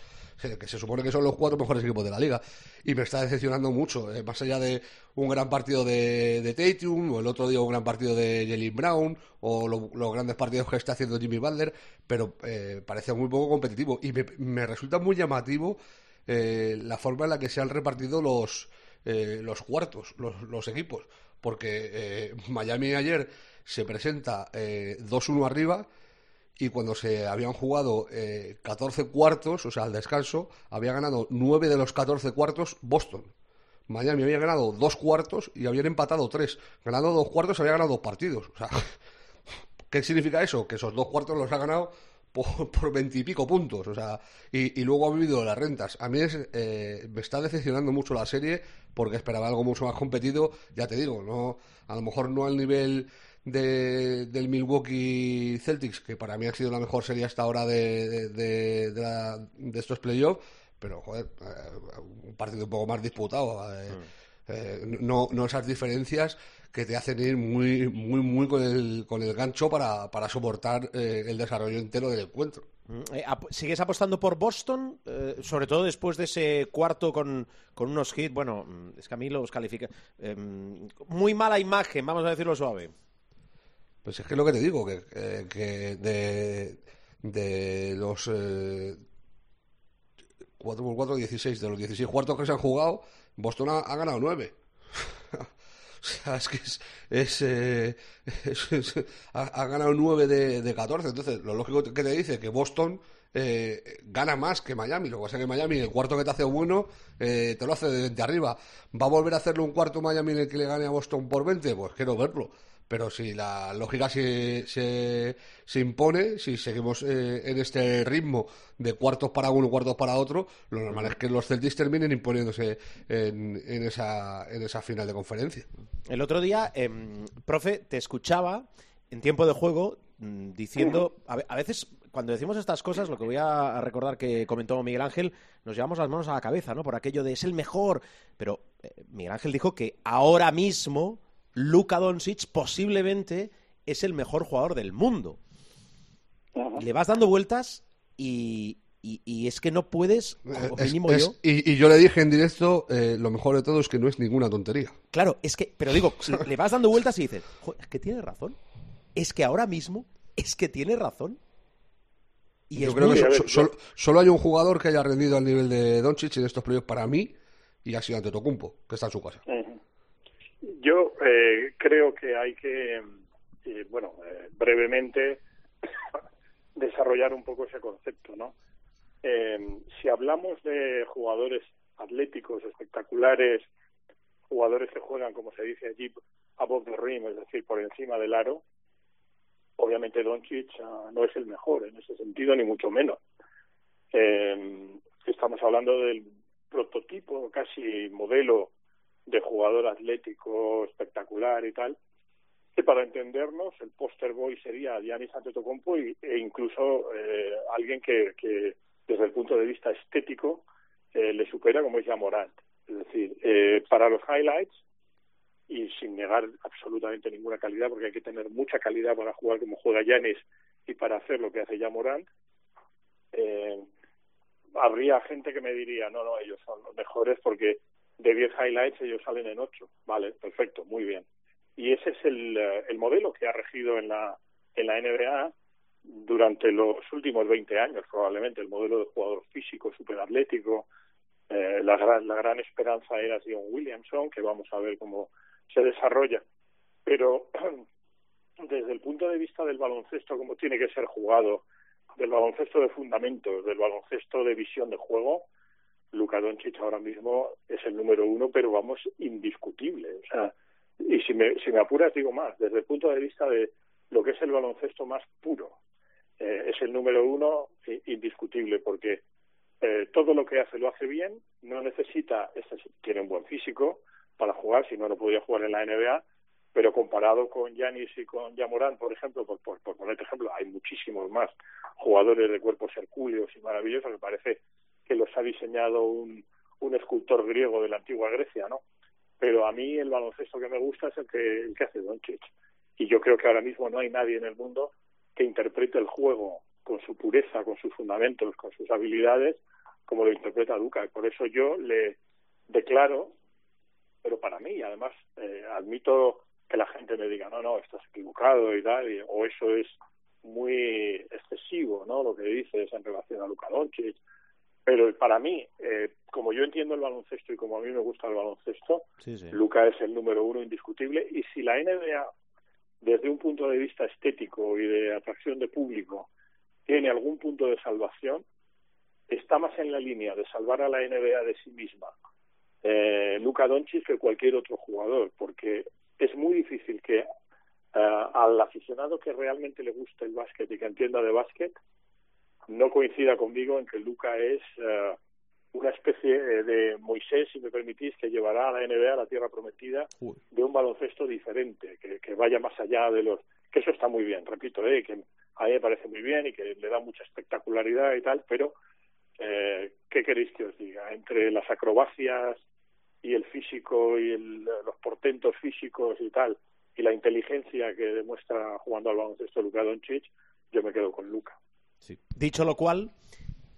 que se supone que son los cuatro mejores equipos de la liga. Y me está decepcionando mucho, eh, más allá de un gran partido de, de Tatum, o el otro día un gran partido de Jalen Brown, o lo- los grandes partidos que está haciendo Jimmy Butler, pero eh, parece muy poco competitivo. Y me, me resulta muy llamativo eh, la forma en la que se han repartido los, eh, los cuartos, los, los equipos. Porque eh, Miami ayer se presenta eh, 2-1 arriba y cuando se habían jugado eh, 14 cuartos, o sea, al descanso, había ganado 9 de los 14 cuartos Boston. Miami había ganado dos cuartos y habían empatado tres. Ganando dos cuartos había ganado dos partidos. O sea, ¿qué significa eso? Que esos dos cuartos los ha ganado por, por 20 y pico puntos. O sea, y, y luego ha vivido las rentas. A mí es, eh, me está decepcionando mucho la serie porque esperaba algo mucho más competido. Ya te digo, no a lo mejor no al nivel de, del Milwaukee Celtics, que para mí ha sido la mejor serie hasta ahora de, de, la- estos playoffs, pero joder, eh, un partido un poco más disputado. eh, eh, no, no esas diferencias que te hacen ir muy, muy, muy con el, con el gancho para, para soportar eh, el desarrollo entero del encuentro. Mm, eh, ap- ¿Sigues apostando por Boston? Eh, sobre todo después de ese cuarto con, con unos hits. Bueno, mm, es que a mí los califica. eh, muy mala imagen, vamos a decirlo suave. Pues es que es lo que te digo, que, que- que de, de los eh, 4 por 4, 16, de los 16 cuartos que se han jugado, Boston ha, ganado 9. O sea, es que es, eh, ha, ganado 9 de, de 14. Entonces, lo lógico que te dice que Boston eh, gana más que Miami. Lo que pasa es que Miami, el cuarto que te hace bueno, eh, te lo hace de 20 arriba. ¿Va a volver a hacerle un cuarto Miami en el que le gane a Boston por 20? Pues quiero verlo. Pero si la lógica se, se, se impone, si seguimos eh, en este ritmo de cuartos para uno, cuartos para otro, lo normal es que los Celtics terminen imponiéndose en, en, esa, en esa final de conferencia. El otro día, em, profe, te escuchaba en tiempo de juego mm, diciendo, a, ve- a veces cuando decimos estas cosas, lo que voy a recordar que comentó Miguel Ángel, nos llevamos las manos a la cabeza, ¿no? Por aquello de es el mejor. Pero eh, Miguel Ángel dijo que ahora mismo Luka Doncic posiblemente es el mejor jugador del mundo. Le vas dando vueltas y, y- y es que no puedes, como Es- mínimo es- yo. y, y yo le dije en directo, eh, lo mejor de todo es que no es ninguna tontería. Claro, es que, pero digo, le- le vas dando vueltas y dices, "Jo, es que tiene razón. Es que ahora mismo, es que tiene razón. Y yo es creo muy- que so- so- solo, solo hay un jugador que haya rendido al nivel de Doncic en estos playoffs para mí y ha sido Antetokounmpo, que está en su casa. Ujú. Yo eh, creo que hay que, eh, bueno, eh, brevemente desarrollar un poco ese concepto, ¿no? Eh, si hablamos de jugadores atléticos espectaculares, jugadores que juegan, como se dice allí, above the rim, es decir, por encima del aro, obviamente Doncic ah, no es el mejor en ese sentido, ni mucho menos. Eh, estamos hablando del prototipo, casi modelo de jugador atlético espectacular y tal, que para entendernos el poster boy sería Giannis Antetokounmpo y, e incluso eh, alguien que, que desde el punto de vista estético eh, le supera como es ya Morant. Es decir, eh, para los highlights y sin negar absolutamente ninguna calidad, porque hay que tener mucha calidad para jugar como juega Giannis y para hacer lo que hace ya Morant, eh, habría gente que me diría, no, no, ellos son los mejores porque de 10 highlights ellos salen en 8. Vale, perfecto, muy bien. Y ese es el, eh, el modelo que ha regido en la, en la NBA durante los últimos 20 años, probablemente, el modelo de jugador físico, superatlético. Eh, la, gran, la gran esperanza era Zion Williamson, que vamos a ver cómo se desarrolla. Pero desde el punto de vista del baloncesto, como tiene que ser jugado, del baloncesto de fundamentos, del baloncesto de visión de juego, Luka Doncic ahora mismo es el número uno, pero vamos, indiscutible. O sea, y si me, si apuras, digo más, desde el punto de vista de lo que es el baloncesto más puro, eh, es el número uno indiscutible, porque eh, todo lo que hace lo hace bien, no necesita, este tiene un buen físico para jugar, si no, no podría jugar en la NBA, pero comparado con Yanis y con Yamorán, por ejemplo, por, por, por ponerte ejemplo, hay muchísimos más jugadores de cuerpos hercúleos y maravillosos, me parece que los ha diseñado un, un escultor griego de la antigua Grecia, ¿no? Pero a mí el baloncesto que me gusta es el que, el que hace Doncic. Y yo creo que ahora mismo no hay nadie en el mundo que interprete el juego con su pureza, con sus fundamentos, con sus habilidades, como lo interpreta Luca. Y por eso yo le declaro, pero para mí, además, eh, admito que la gente me diga, no, no, estás equivocado y tal, o eso es muy excesivo, ¿no? Lo que dices en relación a Luca Doncic. Pero para mí, eh, como yo entiendo el baloncesto y como a mí me gusta el baloncesto, Sí, sí. Luca es el número uno indiscutible. Y si la NBA, desde un punto de vista estético y de atracción de público, tiene algún punto de salvación, está más en la línea de salvar a la NBA de sí misma eh, Luka Doncic que cualquier otro jugador, porque es muy difícil que eh, al aficionado que realmente le guste el básquet y que entienda de básquet no coincida conmigo en que Luca es eh, una especie eh, de Moisés, si me permitís, que llevará a la NBA a la tierra prometida de un baloncesto diferente, que, que vaya más allá de los... que eso está muy bien, repito, eh, que a mí me parece muy bien y que le da mucha espectacularidad y tal, pero eh, ¿qué queréis que os diga? Entre las acrobacias y el físico y el- los portentos físicos y tal, y la inteligencia que demuestra jugando al baloncesto Luka Doncic, yo me quedo con Luka. Sí. Dicho lo cual,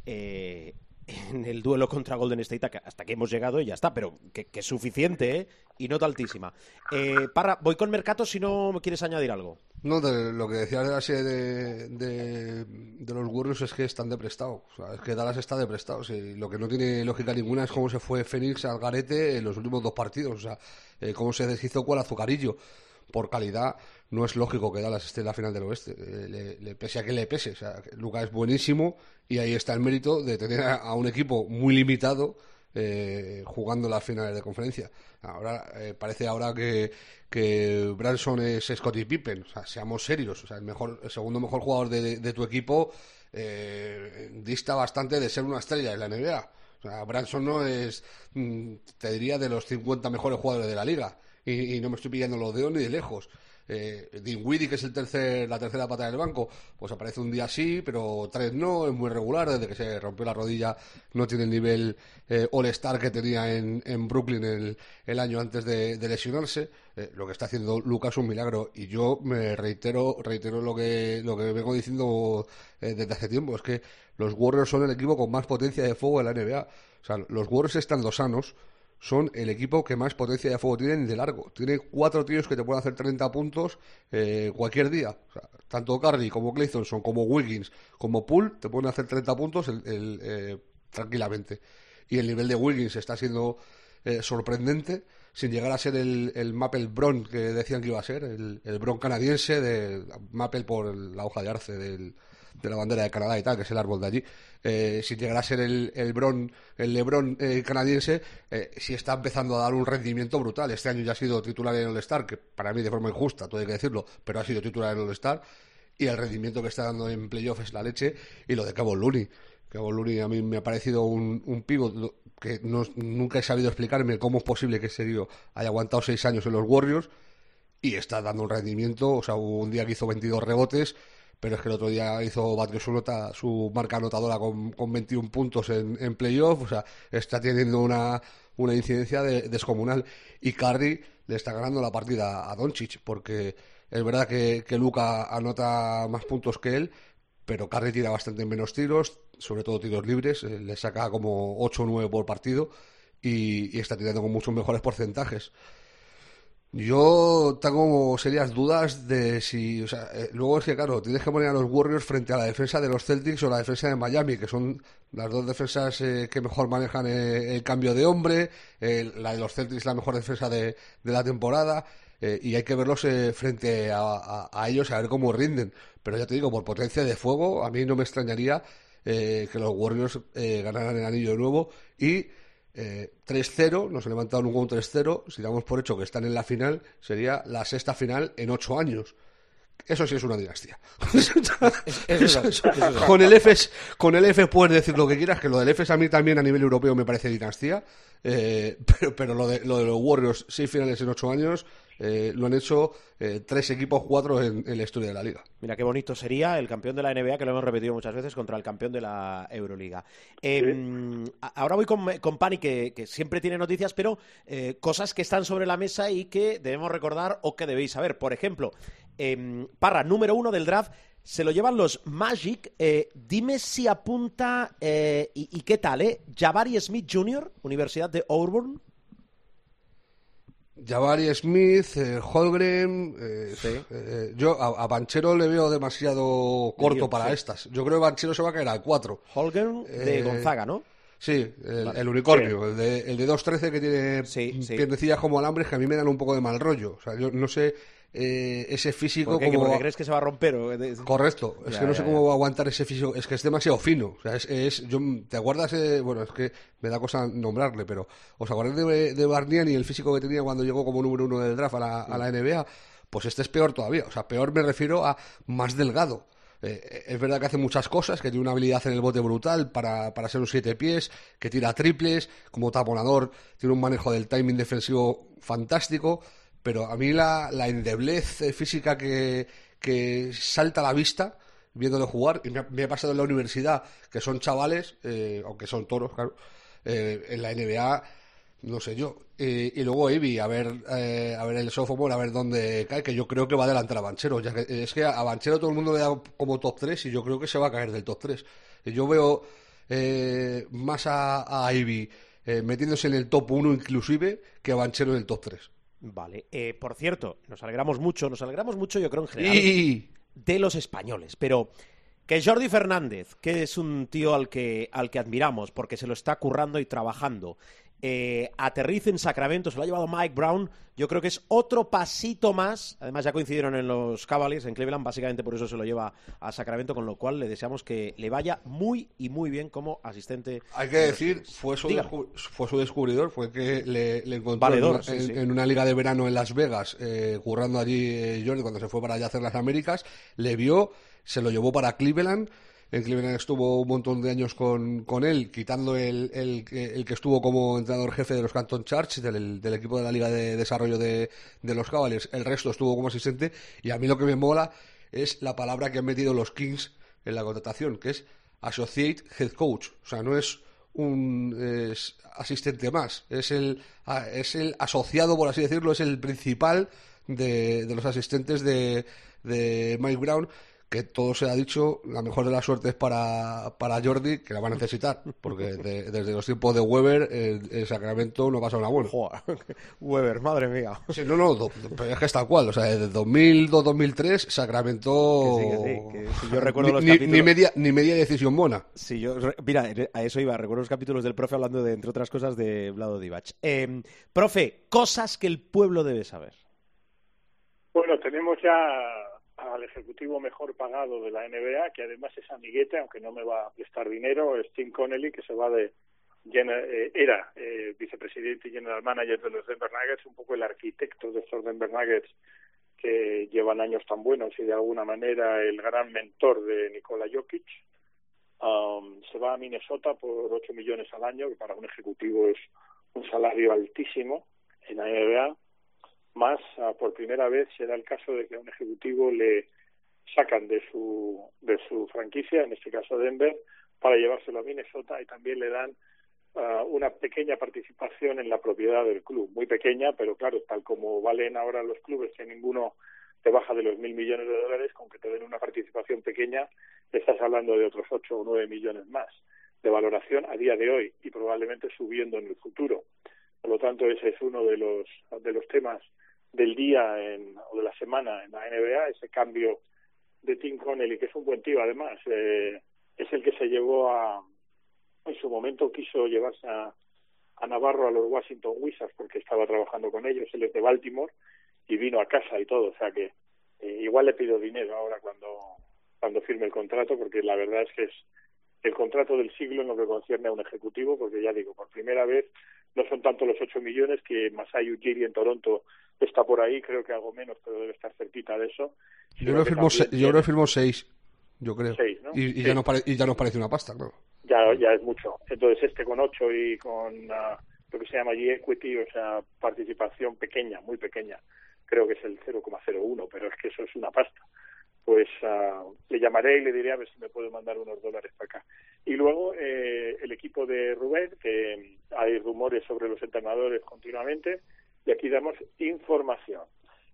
eh, en el duelo contra Golden State hasta que hemos llegado y ya está, pero que, que es suficiente, ¿eh? Y nota altísima. Eh, Parra, voy con Mercato si no me quieres añadir algo. No, de lo que decías de la serie de, de, de los Warriors es que están de prestado. O sea, es que Dallas está de prestado. Lo que no tiene lógica ninguna es cómo se fue Phoenix al garete en los últimos dos partidos. O sea, eh, cómo se deshizo cual azucarillo. Por calidad, no es lógico que Dallas esté en la final del oeste. Eh, le, pese a que le pese. O sea, Luka es buenísimo y ahí está el mérito de tener a, un equipo muy limitado eh, jugando las finales de conferencia. Ahora eh, parece ahora que, que Branson es Scottie Pippen. O sea, seamos serios. O sea, el mejor, el segundo mejor jugador de, de tu equipo eh, dista bastante de ser una estrella en la NBA. O sea, Branson no es, mm, te diría, de los 50 mejores jugadores de la liga. Y, y no me estoy pillando los dedos ni de lejos. Eh, Dinwiddie, que es el tercer, la tercera pata del banco, pues aparece un día sí, pero tres no, es muy regular, desde que se rompió la rodilla no tiene el nivel eh, All-Star que tenía en, en Brooklyn el, el año antes de, lesionarse. Eh, lo que está haciendo Lucas es un milagro y yo me reitero, reitero lo que, lo que vengo diciendo eh, desde hace tiempo, es que los Warriors son el equipo con más potencia de fuego de la NBA. O sea, los Warriors estando sanos, son el equipo que más potencia de fuego tienen de largo. Tiene cuatro tíos que te pueden hacer 30 puntos eh, cualquier día. O sea, tanto Curry como Clay Thompson, como Wiggins, como Poole, te pueden hacer 30 puntos el- el, eh, tranquilamente. Y el nivel de Wiggins está siendo eh, sorprendente, sin llegar a ser el, el Maple Bron que decían que iba a ser, el, el Bron canadiense, de Maple por la hoja de arce del, de la bandera de Canadá y tal, que es el árbol de allí, eh, sin llegar a ser el, el, Bron, el Lebron eh, canadiense, eh, sí está empezando a dar un rendimiento brutal. Este año ya ha sido titular en All-Star, que para mí de forma injusta, todo hay que decirlo, pero ha sido titular en All-Star, y el rendimiento que está dando en playoff es la leche, y lo de Cabo Looney. Cabo Looney a mí me ha parecido un, un que no- nunca he sabido explicarme cómo es posible que ese tío haya aguantado seis años en los Warriors, y está dando un rendimiento, o sea, un día que hizo 22 rebotes, pero es que el otro día hizo batió su su marca anotadora con, con 21 puntos en, en playoff, o sea, está teniendo una, una incidencia de- descomunal. Y Curry le está ganando la partida a Doncic, porque es verdad que, que Luca anota más puntos que él, pero Curry tira bastante menos tiros, sobre todo tiros libres, eh, le saca como 8 o 9 por partido y, y está tirando con muchos mejores porcentajes. Yo tengo serias dudas de si, o sea, eh, luego es que claro, tienes que poner a los Warriors frente a la defensa de los Celtics o la defensa de Miami, que son las dos defensas eh, que mejor manejan eh, el cambio de hombre, la de los Celtics la mejor defensa de, de la temporada, eh, y hay que verlos eh, frente a, a- ellos a ver cómo rinden. Pero ya te digo, por potencia de fuego, a mí no me extrañaría que los Warriors ganaran el anillo de nuevo y eh, 3-0, nos han levantado un 3-0, si damos por hecho que están en la final, sería la sexta final en ocho años. Eso sí es una dinastía. eso eso con el EFES, con el puedes decir lo que quieras, que lo del EFES a mí también a nivel europeo me parece dinastía, eh, pero, pero lo, de, lo de los Warriors, seis finales en ocho años, eh, lo han hecho eh, tres equipos, cuatro en, en la historia de la liga. Mira qué bonito sería el campeón de la NBA, que lo hemos repetido muchas veces, contra el campeón de la Euroliga. Eh, a- Ahora voy con, con Pani, que, que siempre tiene noticias, pero eh, cosas que están sobre la mesa y que debemos recordar o que debéis saber. Por ejemplo, eh, Parra, número uno del draft, se lo llevan los Magic. Eh, dime si apunta eh, y, y qué tal, ¿eh? Jabari Smith Jr., Universidad de Auburn. Jabari Smith, eh, Holgren, eh, eh, yo a, a Banchero le veo demasiado corto para sí. estas. Yo creo que Banchero se va a caer al 4. Holgren de Eh, Gonzaga, ¿no? Sí, el, Vale. el unicornio, el de, el de 2.13 que tiene Sí, sí. piernecillas como alambres que a mí me dan un poco de mal rollo. O sea, yo no sé eh, ese físico ¿Por qué? ¿Que como... porque crees que se va a romper? o Correcto, es Ya, que no ya, sé cómo va a aguantar ese físico, es que es demasiado fino. O sea, es, es- yo, ¿Te acuerdas? de- bueno, es que me da cosa nombrarle, pero ¿os acordáis de, de Barniani y el físico que tenía cuando llegó como número uno del draft a la, a la NBA? Pues este es peor todavía. O sea, peor me refiero a más delgado. Eh, es verdad que hace muchas cosas, que tiene una habilidad en el bote brutal para, para ser un siete pies, que tira triples, como taponador, tiene un manejo del timing defensivo fantástico, pero a mí la, la endeblez eh, física que, que salta a la vista viéndole jugar, y me ha, me pasado en la universidad, que son chavales, eh, aunque son toros, claro, eh, en la NBA, no sé yo. Eh, y luego Evi, a ver, eh, a ver el sophomore, a ver dónde cae, que yo creo que va a adelantar a Banchero. Ya que, es que a Banchero todo el mundo le da como top 3 y yo creo que se va a caer del top 3. Y Yo veo eh, más a, a Ivy metiéndose en el top 1 inclusive que a Banchero en el top 3. Vale. Eh, por cierto, nos alegramos mucho, nos alegramos mucho, yo creo, en general, Y... de los españoles. Pero que Jordi Fernández, que es un tío al que, al que admiramos, porque se lo está currando y trabajando, eh, aterrice en Sacramento, se lo ha llevado Mike Brown, yo creo que es otro pasito más. Además, ya coincidieron en los Cavaliers, en Cleveland, básicamente por eso se lo lleva a Sacramento, con lo cual le deseamos que le vaya muy y muy bien como asistente. Hay que de decir, fue su, fue su descubridor, fue que le, le encontró Valedor, en, una, sí, en- sí. en una liga de verano en Las Vegas, eh, currando allí eh, Jordi cuando se fue para allá hacer las Américas, le vio, se lo llevó para Cleveland. En Cleveland estuvo un montón de años con, con él, quitando el, el, que- estuvo como entrenador jefe de los Canton Charge, del, del equipo de la Liga de Desarrollo de, de los Cavaliers. El resto estuvo como asistente. Y a mí lo que me mola es la palabra que han metido los Kings en la contratación, que es Associate Head Coach. O sea, no es un asistente más, es el, es el asociado, por así decirlo, es el principal de, de los asistentes de, de Mike Brown, que todo se ha dicho, la mejor de las suertes para, para Jordi, que la va a necesitar, porque de- desde los tiempos de Weber, el, el Sacramento no pasa una buena. Joder, Weber, madre mía. Sí, no, no, do- pero es que es tal cual, o sea, desde 2002-2003, Sacramento... Que sí, que sí, que si yo recuerdo ni, los ni- capítulos- ni media, ni media decisión buena. Sí, yo, mira, a eso iba. Recuerdo los capítulos del profe hablando de, entre otras cosas, de Vlado Divac. Eh, profe, cosas que el pueblo debe saber. Bueno, tenemos ya al ejecutivo mejor pagado de la NBA, que además es amiguete, aunque no me va a prestar dinero, es Tim Connelly, que se va de eh, era eh, vicepresidente y general manager de los Denver Nuggets, un poco el arquitecto de estos Denver Nuggets que llevan años tan buenos y de alguna manera el gran mentor de Nikola Jokic. Um, se va a Minnesota por 8 millones al año, que para un ejecutivo es un salario altísimo en la NBA más ah, por primera vez se da el caso de que a un ejecutivo le sacan de su de su franquicia, en este caso Denver, para llevárselo a Minnesota y también le dan ah, una pequeña participación en la propiedad del club, muy pequeña, pero claro, tal como valen ahora los clubes, que ninguno te baja de los mil millones de dólares, con que te den una participación pequeña, estás hablando de otros ocho o nueve millones más de valoración a día de hoy y probablemente subiendo en el futuro. Por lo tanto, ese es uno de los de los temas del día en, o de la semana en la NBA, ese cambio de Tim Connelly, que es un buen tío además, eh, es el que se llevó a, en su momento quiso llevarse a, Navarro a los Washington Wizards porque estaba trabajando con ellos, él es de Baltimore, y vino a casa y todo, o sea que eh, igual le pido dinero ahora cuando cuando firme el contrato, porque la verdad es que es el contrato del siglo en lo que concierne a un ejecutivo, porque ya digo, por primera vez no son tanto los 8 millones que Masai Ujiri en Toronto está por ahí, creo que algo menos, pero debe estar cerquita de eso. Yo creo firmó, se- yo creo que firmó seis, yo creo. Seis, ¿no? y, y Sí. ya nos pare- y ya nos parece una pasta, claro. ya, ya es mucho. Entonces este con 8 y con ah, lo que se llama allí equity, o sea, participación pequeña, muy pequeña, creo que es el 0,01, pero es que eso es una pasta. Pues ah, le llamaré y le diré a ver si me puede mandar unos dólares para acá. Y luego eh, el equipo de Rubén, que hay rumores sobre los entrenadores continuamente, y aquí damos información.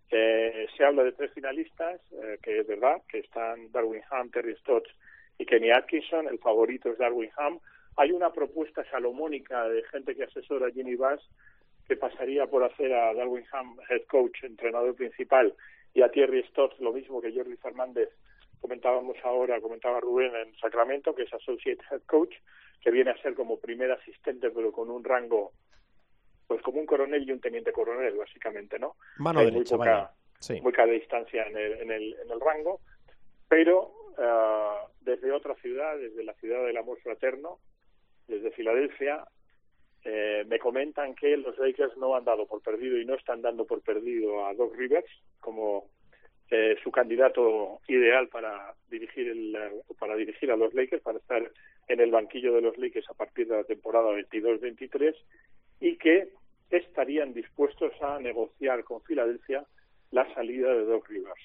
Eh, se habla de tres finalistas, eh, que es verdad, que están Darwin Ham, Terry Stotts y Kenny Atkinson. El favorito es Darwin Ham. Hay una propuesta salomónica de gente que asesora a Ginny Bass que pasaría por hacer a Darwin Ham head coach, entrenador principal, y a Thierry Stotts lo mismo que Jordi Fernández comentábamos ahora, comentaba Rubén en Sacramento, que es associate head coach, que viene a ser como primer asistente, pero con un rango, pues como un coronel y un teniente coronel, básicamente, ¿no? Mano Hay derecha, muy poca. Sí. muy poca distancia en el, en el, en el rango, pero ah, desde otra ciudad, desde la ciudad del amor fraterno, desde Filadelfia, eh, me comentan que los Lakers no han dado por perdido y no están dando por perdido a Doc Rivers como eh, su candidato ideal para dirigir el, para dirigir a los Lakers, para estar en el banquillo de los Lakers a partir de la temporada 22-23 y que estarían dispuestos a negociar con Filadelfia la salida de Doc Rivers.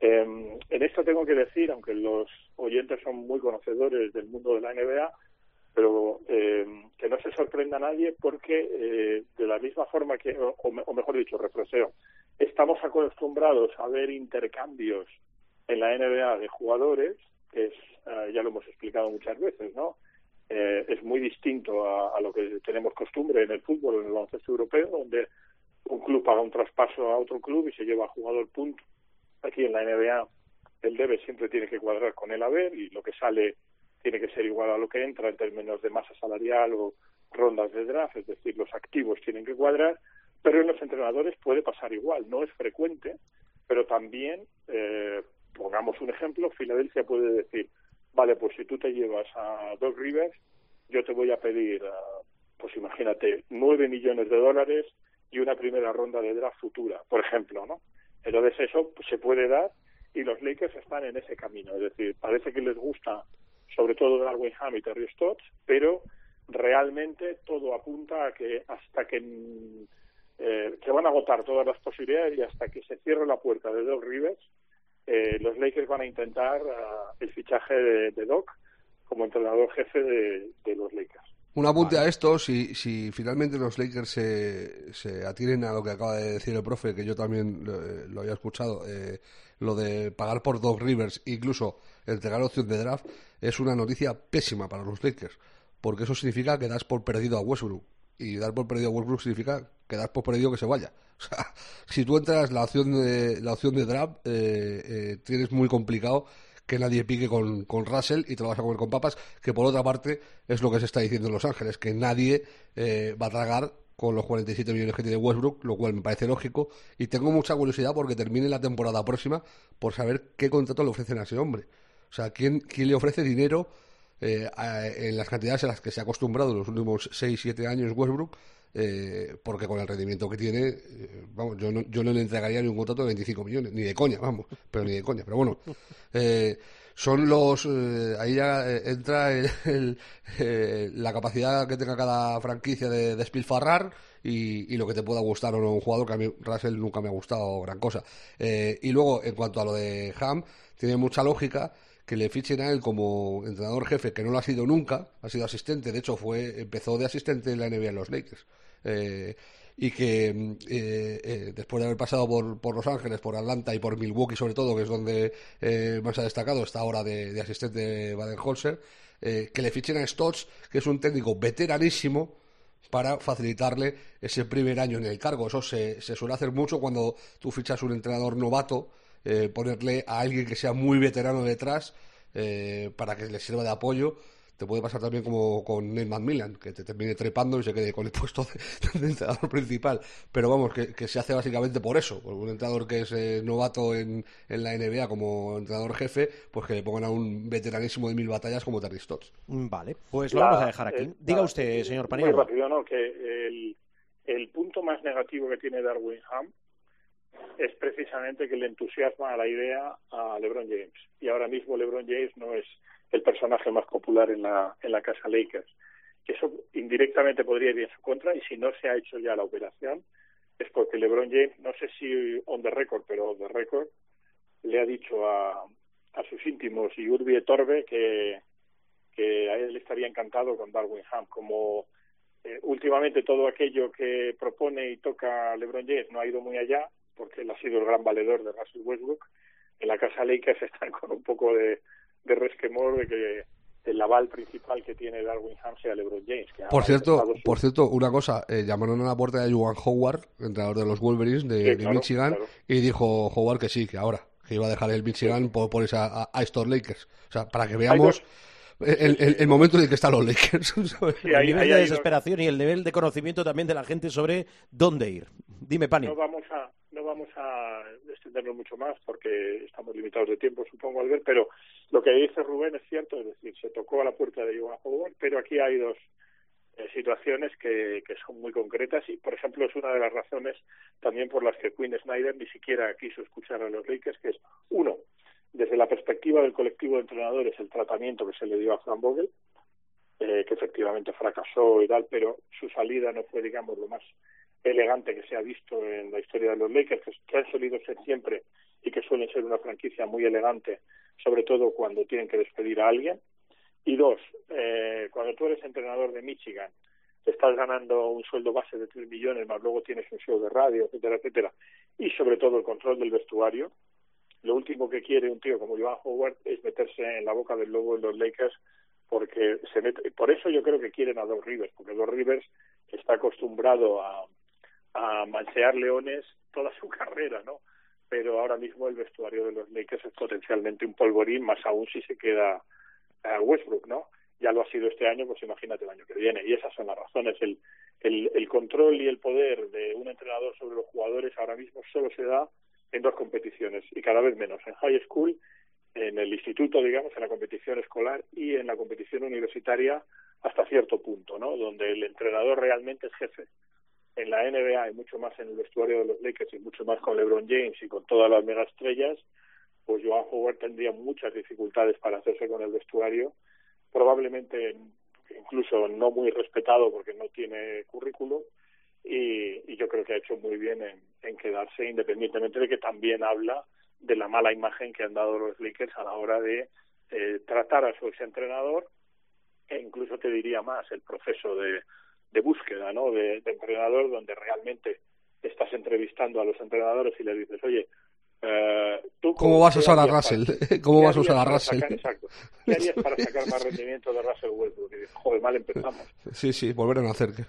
Eh, en esto tengo que decir, aunque los oyentes son muy conocedores del mundo de la NBA, pero eh, que no se sorprenda a nadie porque eh, de la misma forma que, o, o me- o mejor dicho, refreseo, estamos acostumbrados a ver intercambios en la NBA de jugadores, que es, eh, ya lo hemos explicado muchas veces, ¿no? Eh, es muy distinto a, a lo que tenemos costumbre en el fútbol, en el baloncesto europeo, donde un club paga un traspaso a otro club y se lleva a jugador punto. Aquí en la NBA el debe siempre tiene que cuadrar con el haber y lo que sale tiene que ser igual a lo que entra en términos de masa salarial o rondas de draft, es decir, los activos tienen que cuadrar, pero en los entrenadores puede pasar igual, no es frecuente, pero también, eh, pongamos un ejemplo, Filadelfia puede decir, vale, pues si tú te llevas a Doc Rivers, yo te voy a pedir, ah, pues imagínate, nueve millones de dólares y una primera ronda de draft futura, por ejemplo, ¿no? Entonces eso pues, se puede dar y los Lakers están en ese camino, es decir, parece que les gusta sobre todo Darwin Ham y Terry Stotts, pero realmente todo apunta a que hasta que eh, que van a agotar todas las posibilidades y hasta que se cierre la puerta de Doc Rivers, eh, los Lakers van a intentar ah, el fichaje de, de Doc como entrenador jefe de, de los Lakers. Un apunte a esto, si, si finalmente los Lakers se, se atienen a lo que acaba de decir el profe, que yo también lo, lo había escuchado, eh, lo de pagar por Doc Rivers, incluso entregar opción de draft, es una noticia pésima para los Lakers, porque eso significa que das por perdido a Westbrook. Y dar por perdido a Westbrook significa que das por perdido que se vaya. O sea, si tú entras la opción de, la opción de draft, eh, eh, tienes muy complicado que nadie pique con, con Russell y te lo vas a comer con papas, que por otra parte es lo que se está diciendo en Los Ángeles, que nadie eh, va a tragar con los 47 millones que tiene Westbrook, lo cual me parece lógico, y tengo mucha curiosidad porque termine la temporada próxima por saber qué contrato le ofrecen a ese hombre. O sea, quién, quién le ofrece dinero eh, en las cantidades a las que se ha acostumbrado en los últimos 6-7 años Westbrook, eh, porque con el rendimiento que tiene, eh, vamos, yo no, yo no le entregaría ni un contrato de 25 millones, ni de coña, vamos, pero ni de coña. Pero bueno, eh, son los. eh, ahí ya eh, entra el- eh, la capacidad que tenga cada franquicia de despilfarrar y, y lo que te pueda gustar o no un jugador, que a mí Russell nunca me ha gustado gran cosa. Y luego, en cuanto a lo de Ham, tiene mucha lógica que le fichen a él como entrenador jefe, que no lo ha sido nunca, ha sido asistente, de hecho fue empezó de asistente en la NBA en los Lakers. Eh, y que mm, eh, eh, después de haber pasado por, por Los Ángeles, por Atlanta y por Milwaukee sobre todo, que es donde eh, más ha destacado, está ahora de, de asistente de Baden-Holzer, eh, que le fichen a Stotts, que es un técnico veteranísimo, para facilitarle ese primer año en el cargo. Eso se, se suele hacer mucho cuando tú fichas un entrenador novato, eh, ponerle a alguien que sea muy veterano detrás eh, para que le sirva de apoyo te puede pasar también como con Nate McMillan, que te termine trepando y se quede con el puesto de, de entrenador principal. Pero vamos, que, que, se hace básicamente por eso. Por un entrenador que es eh, novato en, en, la NBA como entrenador jefe, pues que le pongan a un veteranísimo de mil batallas como Terry Stotts. Vale, pues lo la, vamos a dejar aquí. Eh, Diga usted, señor Paniagua. Muy rápido, ¿no? Que el, el punto más negativo que tiene Darwin Ham es precisamente que le entusiasma a la idea a LeBron James. Y ahora mismo LeBron James no es el personaje más popular en la, en la casa Lakers. Eso indirectamente podría ir en su contra y si no se ha hecho ya la operación es porque LeBron James, no sé si on the record, pero on the record, le ha dicho a, a sus íntimos y Urbi Torbe que, que a él estaría encantado con Darwin Ham. Como eh, últimamente todo aquello que propone y toca LeBron James no ha ido muy allá, porque él ha sido el gran valedor de Russell Westbrook, en la casa Lakers están con un poco de, de resquemor de que el aval principal que tiene Darwin Ham sea LeBron James. Que por cierto, su... por cierto, una cosa, eh, llamaron a la puerta de Juan Howard, entrenador de los Wolverines de, sí, claro, Michigan, claro. y dijo Howard que sí, que ahora, que iba a dejar el Michigan sí. por, por esa, a, a, estos Lakers. O sea, para que veamos el, el, el, momento en el que están los Lakers. Sí, hay, el nivel de desesperación y el nivel de conocimiento también de la gente sobre dónde ir. Dime, Pani. No vamos a, no vamos a extenderlo mucho más porque estamos limitados de tiempo, supongo, al ver, pero lo que dice Rubén es cierto, es decir, se tocó a la puerta de Johan Howard, pero aquí hay dos eh, situaciones que, que son muy concretas y, por ejemplo, es una de las razones también por las que Quinn Snyder ni siquiera quiso escuchar a los Lakers, que es, uno, desde la perspectiva del colectivo de entrenadores, el tratamiento que se le dio a Frank Vogel, eh, que efectivamente fracasó y tal, pero su salida no fue, digamos, lo más elegante que se ha visto en la historia de los Lakers, que, han solido ser siempre y que suelen ser una franquicia muy elegante, sobre todo cuando tienen que despedir a alguien. Y dos, eh, cuando tú eres entrenador de Michigan, estás ganando un sueldo base de 3 millones, más luego tienes un show de radio, etcétera, etcétera, y sobre todo el control del vestuario, lo último que quiere un tío como Joan Howard es meterse en la boca del lobo en los Lakers porque se mete, por eso yo creo que quieren a Doc Rivers, porque Doc Rivers está acostumbrado a, a manchear leones toda su carrera, ¿no? Pero ahora mismo el vestuario de los Lakers es potencialmente un polvorín, más aún si se queda a Westbrook, ¿no? Ya lo ha sido este año, pues imagínate el año que viene. Y esas son las razones. El, el, el control y el poder de un entrenador sobre los jugadores ahora mismo solo se da en dos competiciones y cada vez menos, en high school, en el instituto, digamos, en la competición escolar y en la competición universitaria hasta cierto punto, ¿no? Donde el entrenador realmente es jefe. En la NBA y mucho más en el vestuario de los Lakers y mucho más con LeBron James y con todas las mega estrellas, pues Joan Howard tendría muchas dificultades para hacerse con el vestuario, probablemente incluso no muy respetado porque no tiene currículum, y, yo creo que ha hecho muy bien en, en, quedarse, independientemente de que también habla de la mala imagen que han dado los Lakers a la hora de eh, tratar a su exentrenador e incluso te diría más el proceso de, de búsqueda ¿no? de, de, entrenador donde realmente estás entrevistando a los entrenadores y le dices, oye, eh, ¿tú cómo, vas a usar a Russell? ¿Cómo vas a usar a Russell? Sacar, exacto. ¿Qué harías para sacar más rendimiento de Russell Westbrook? Y dices, joder, mal empezamos. Sí, sí, volver a nacer.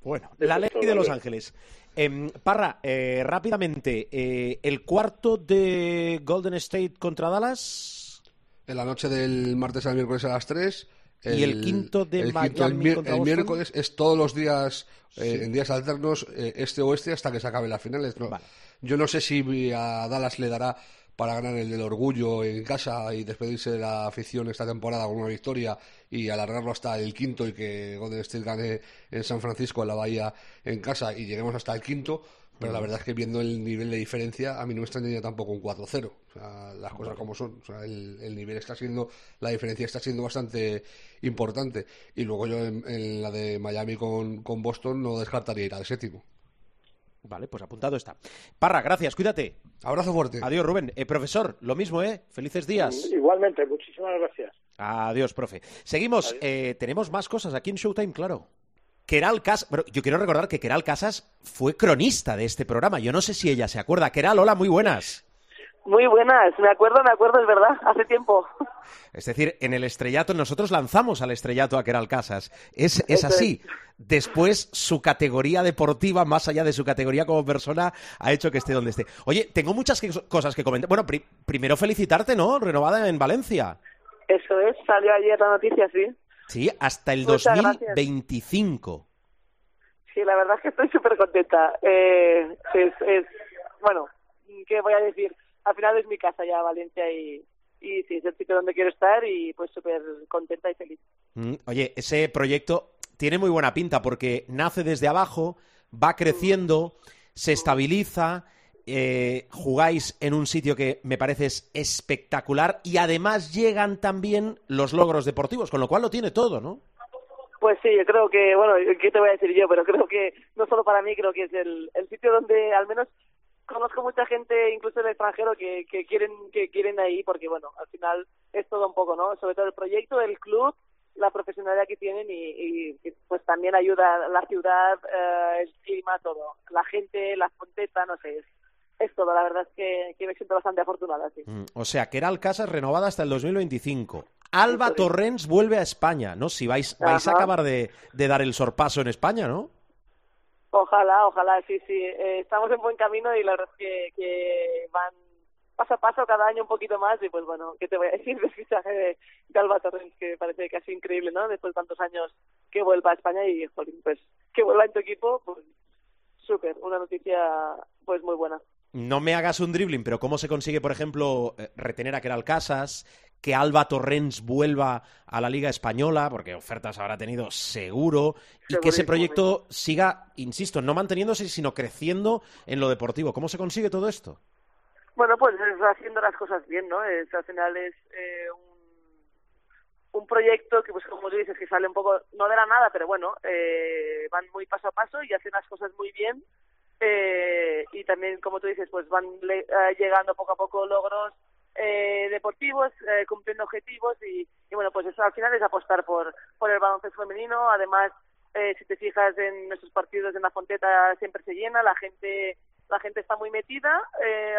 Bueno, la ley de Los Ángeles. Eh, Parra, eh, rápidamente, eh, el cuarto de Golden State contra Dallas. En la noche del martes al miércoles a las 3. El, y el quinto de el Miami quinto, el, contra el Boston? miércoles es todos los días, sí. en días alternos, este-oeste, hasta que se acabe la final. No, vale. Yo no sé si a Dallas le dará para ganar el del orgullo en casa y despedirse de la afición esta temporada con una victoria y alargarlo hasta el quinto y que Golden State gane en San Francisco, en la Bahía, en casa y lleguemos hasta el quinto. Pero la verdad es que viendo el nivel de diferencia, a mí no me extrañaría tampoco un 4-0. O sea, las cosas como son. O sea, el, el, nivel está siendo, la diferencia está siendo bastante importante. Y luego yo en, en la de Miami con, con Boston no descartaría ir al séptimo. Vale, pues apuntado está. Parra, gracias, cuídate. Abrazo fuerte. Adiós, Rubén. Eh, profesor, lo mismo, ¿eh? Felices días. Igualmente, muchísimas gracias. Adiós, profe. Seguimos. Adiós. Eh, tenemos más cosas aquí en Showtime, claro. Keral Casas, bueno, yo quiero recordar que Keral Casas fue cronista de este programa. Yo no sé si ella se acuerda. Keral, hola, muy buenas. Muy buenas, me acuerdo, me acuerdo, es verdad, hace tiempo. Es decir, en el estrellato, nosotros lanzamos al estrellato a Keral Casas. Es, es así. Después, su categoría deportiva, más allá de su categoría como persona, ha hecho que esté donde esté. Oye, tengo muchas que, cosas que comentar. Bueno, pri primero felicitarte, ¿no? Renovada en Valencia. Eso es, salió ayer la noticia, sí. Sí, hasta el Muchas gracias. 2025. Sí, la verdad es que estoy súper contenta. Eh, es, es, bueno, ¿qué voy a decir? Al final es mi casa ya, Valencia, y, y sí, es el sitio donde quiero estar y pues súper contenta y feliz. Mm, Oye, ese proyecto tiene muy buena pinta porque nace desde abajo, va creciendo, se estabiliza, eh, jugáis en un sitio que me parece es espectacular y además llegan también los logros deportivos, con lo cual lo tiene todo, ¿no? Pues sí, yo creo que, bueno, ¿qué te voy a decir yo? Pero creo que no solo para mí, creo que es el, el sitio donde al menos conozco mucha gente, incluso del extranjero, que, que quieren que quieren ahí, porque bueno, al final es todo un poco, ¿no? Sobre todo el proyecto, el club, la profesionalidad que tienen y, y, pues también ayuda la ciudad, eh, el clima, todo. La gente, la fonteta, no sé, es todo. La verdad es que, que me siento bastante afortunada, sí. Mm, O sea, que era Alcázar renovada hasta el 2025. Alba Eso es. Torrents vuelve a España, ¿no? Si vais, vais a acabar de, de dar el sorpaso en España, ¿no? Ojalá, ojalá, sí, sí. Eh, estamos en buen camino y la verdad es que, que van paso a paso cada año un poquito más y pues bueno, ¿qué te voy a decir del fichaje de, de Alba Torrens que parece casi increíble, ¿no? Después de tantos años que vuelva a España y, jolín, pues que vuelva en tu equipo, pues súper, una noticia pues muy buena. No me hagas un dribbling, pero ¿cómo se consigue, por ejemplo, eh, retener a Keral Casas, que Alba Torrents vuelva a la Liga Española, porque ofertas habrá tenido seguro, y que ese proyecto siga, insisto, no manteniéndose, sino creciendo en lo deportivo? ¿Cómo se consigue todo esto? Bueno, pues es haciendo las cosas bien, ¿no? Es, al final es eh, un, un proyecto que, pues como tú dices, que sale un poco, no de la nada, pero bueno, eh, van muy paso a paso y hacen las cosas muy bien. Eh, y también, como tú dices, pues van le- eh, llegando poco a poco logros eh, deportivos, eh, cumpliendo objetivos y, bueno, pues eso al final es apostar por, por el baloncesto femenino. Además, eh, si te fijas en nuestros partidos en la Fonteta siempre se llena, la gente la gente está muy metida, eh,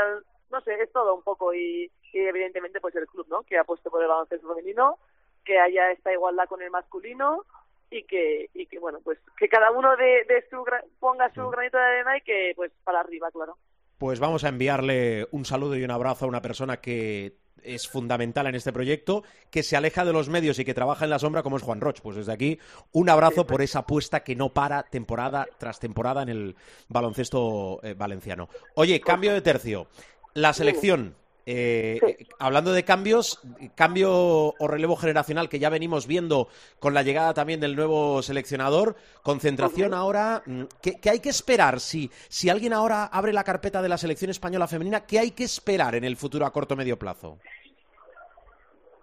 no sé, es todo un poco y, evidentemente pues el club, ¿no? Que ha puesto por el baloncesto femenino, que haya esta igualdad con el masculino y que y que bueno pues que cada uno de, de su ponga su granito de arena y que pues para arriba claro Pues vamos a enviarle un saludo y un abrazo a una persona que es fundamental en este proyecto, que se aleja de los medios y que trabaja en la sombra como es Juan Roch. Pues desde aquí un abrazo por esa apuesta que no para temporada tras temporada en el baloncesto eh, valenciano. Oye, cambio de tercio. La selección, eh, eh, hablando de cambios, cambio o relevo generacional que ya venimos viendo con la llegada también del nuevo seleccionador, concentración ahora, mm, ¿qué, qué hay que esperar? Si, si alguien ahora abre la carpeta de la selección española femenina, ¿qué hay que esperar en el futuro a corto o medio plazo?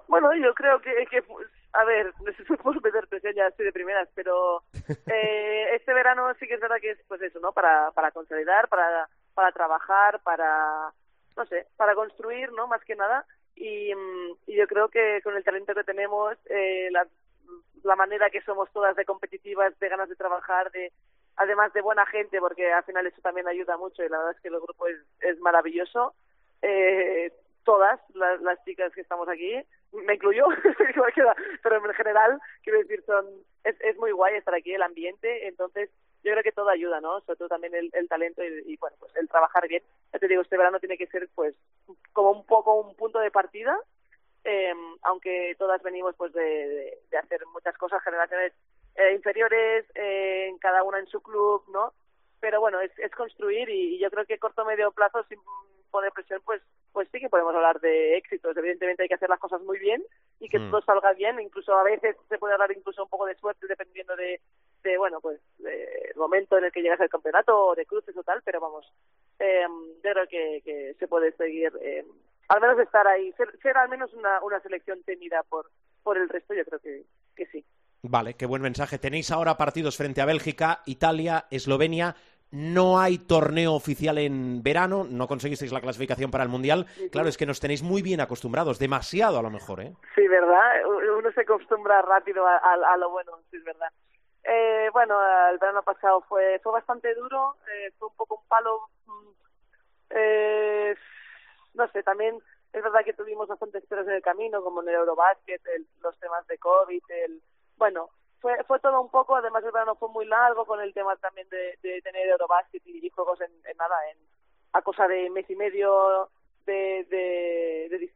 Bueno, yo creo que, que pues, a ver, no sé si puedo meter presión ya estoy de primeras, pero eh, este verano sí que es verdad que es pues eso, ¿no? Para, para consolidar, para, para trabajar, para, no sé, para construir, ¿no? Más que nada. Y, mm, y yo creo que con el talento que tenemos, eh, la, la manera que somos todas de competitivas, de ganas de trabajar, de además de buena gente, porque al final eso también ayuda mucho y la verdad es que el grupo es, maravilloso. Eh, todas las, las chicas que estamos aquí, me incluyo, pero en general, quiero decir, son es, es muy guay estar aquí, el ambiente, entonces yo creo que todo ayuda, ¿no? Sobre todo también el, el talento y, y, bueno, pues el trabajar bien. Te digo, este verano tiene que ser, pues, como un poco un punto de partida, eh, aunque todas venimos, pues, de, hacer muchas cosas, generaciones eh, inferiores, eh, cada una en su club, ¿no? Pero bueno, es, es construir y, y yo creo que corto medio plazo, sin poner presión, pues pues sí que podemos hablar de éxitos. Evidentemente hay que hacer las cosas muy bien y que Mm. todo salga bien. Incluso a veces se puede hablar incluso un poco de suerte dependiendo de, de bueno, pues de- el momento en el que llegas al campeonato o de cruces o tal. Pero vamos, eh, yo creo que, que se puede seguir, eh, al menos estar ahí, ser, ser al menos una, una selección temida por por el resto. Yo creo que, que sí. Vale, qué buen mensaje. Tenéis ahora partidos frente a Bélgica, Italia, Eslovenia. No hay torneo oficial en verano, no conseguisteis la clasificación para el Mundial. Claro, es que nos tenéis muy bien acostumbrados, demasiado a lo mejor, ¿eh? Sí, ¿verdad? Uno se acostumbra rápido a, a- lo bueno, sí, es verdad. Eh, bueno, el verano pasado fue fue bastante duro, eh, fue un poco un palo. mm, eh, no sé, también es verdad que tuvimos bastantes peros en el camino, como en el Eurobasket, el- los temas de COVID, el bueno, fue fue todo un poco, además el verano fue muy largo con el tema también de, tener Eurobasket y, juegos en, en nada, en a cosa de mes y medio de, de-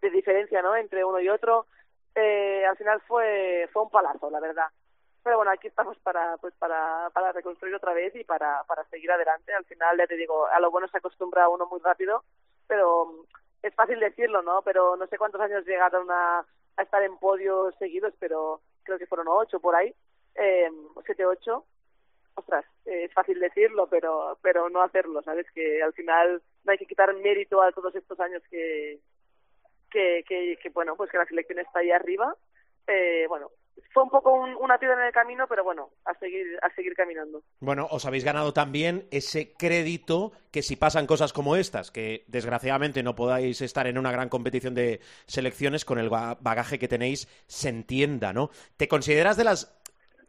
de diferencia, ¿no? Entre uno y otro eh, al final fue fue un palazo, la verdad. Pero bueno, aquí estamos para pues para, para reconstruir otra vez y para, para seguir adelante. Al final, ya te digo, a lo bueno se acostumbra uno muy rápido, pero mm, es fácil decirlo, ¿no? Pero no sé cuántos años llegaron a, a estar en podios seguidos, pero creo que fueron ocho por ahí, eh, siete, ocho. Ostras, es fácil decirlo, pero pero no hacerlo, ¿sabes? Que al final no hay que quitar mérito a todos estos años que, que, que, que bueno, pues que la selección está ahí arriba. Eh, bueno, fue un poco un- una piedra en el camino, pero bueno, a seguir, a seguir caminando. Bueno, os habéis ganado también ese crédito que si pasan cosas como estas, que desgraciadamente no podáis estar en una gran competición de selecciones con el ba- bagaje que tenéis, se entienda, ¿no? ¿Te consideras de las,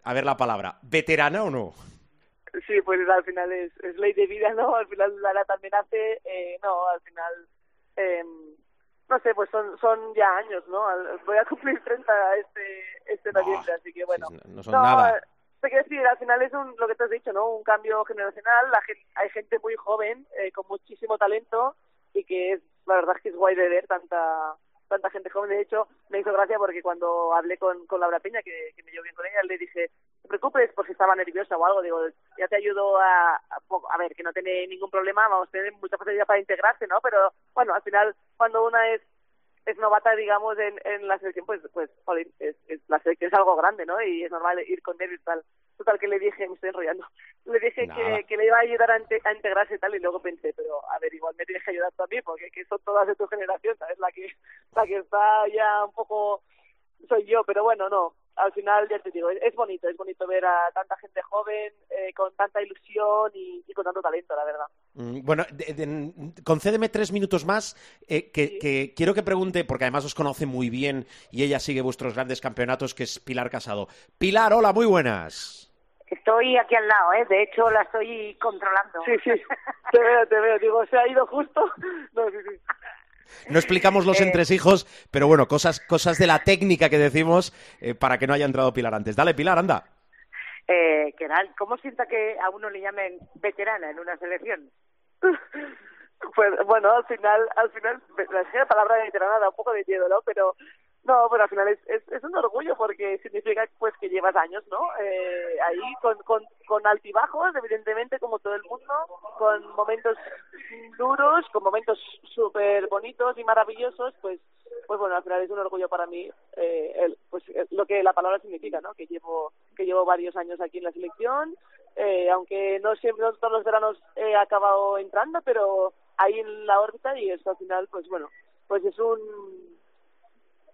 a ver la palabra, veterana o no? Sí, pues al final es, es ley de vida, ¿no? Al final Lara también hace, eh, no, al final, eh, no sé, pues son son ya años, ¿no? Voy a cumplir 30 este este noviembre, así que bueno. Sí, no son nada. eh, Te quiero decir, al final es un, lo que te has dicho, ¿no? Un cambio generacional, la hay gente muy joven, eh, con muchísimo talento y que es, la verdad es que es guay de ver tanta tanta gente joven. De hecho, me hizo gracia porque cuando hablé con, con Laura Peña, que, que me llevo bien con ella, le dije, no te preocupes por si estaba nerviosa o algo, digo, ya te ayudo a, a, a ver, que no tiene ningún problema, vamos a tener mucha facilidad para integrarse, ¿no? Pero bueno, al final, cuando una es es novata, digamos, en, en la selección, pues, pues, jolín, es, es, la selección es algo grande, ¿no? Y es normal ir con nervios y tal. Total, que le dije, me estoy enrollando, le dije que, que le iba a ayudar a, a integrarse y tal, y luego pensé, pero, a ver, igual me tienes que ayudar tú a mí, porque que son todas de tu generación, ¿sabes? La que, la que está ya un poco, soy yo, pero bueno, no. Al final, ya te digo, es, es bonito, es bonito ver a tanta gente joven, eh, con tanta ilusión y, y con tanto talento, la verdad. Mm, Bueno, de- de- concédeme tres minutos más, eh, que, que quiero que pregunte, porque además os conoce muy bien y ella sigue vuestros grandes campeonatos, que es Pilar Casado. Pilar, hola, muy buenas. Estoy aquí al lado, ¿eh? De hecho, la estoy controlando. Sí, sí, te veo, te veo, digo, se ha ido justo. No, sí, sí. No explicamos los Eh. entresijos, pero bueno, cosas, cosas de la técnica que decimos eh, para que no haya entrado Pilar antes. Dale, Pilar, anda. Eh, Keral, ¿cómo sienta que a uno le llamen veterana en una selección? Pues bueno, al final, al final, la palabra veterana da un poco de miedo, ¿no? Pero no, pero al final es, es, un orgullo porque significa pues que llevas años, ¿no? Eh, ahí con, con, con altibajos, evidentemente, como todo el mundo, con momentos duros, con momentos súper bonitos y maravillosos, pues pues bueno, al final es un orgullo para mí eh, el, pues lo que la palabra significa, ¿no? Que llevo que llevo varios años aquí en la selección, eh, aunque no siempre no todos los veranos he acabado entrando, pero ahí en la órbita y eso al final, pues bueno, pues es un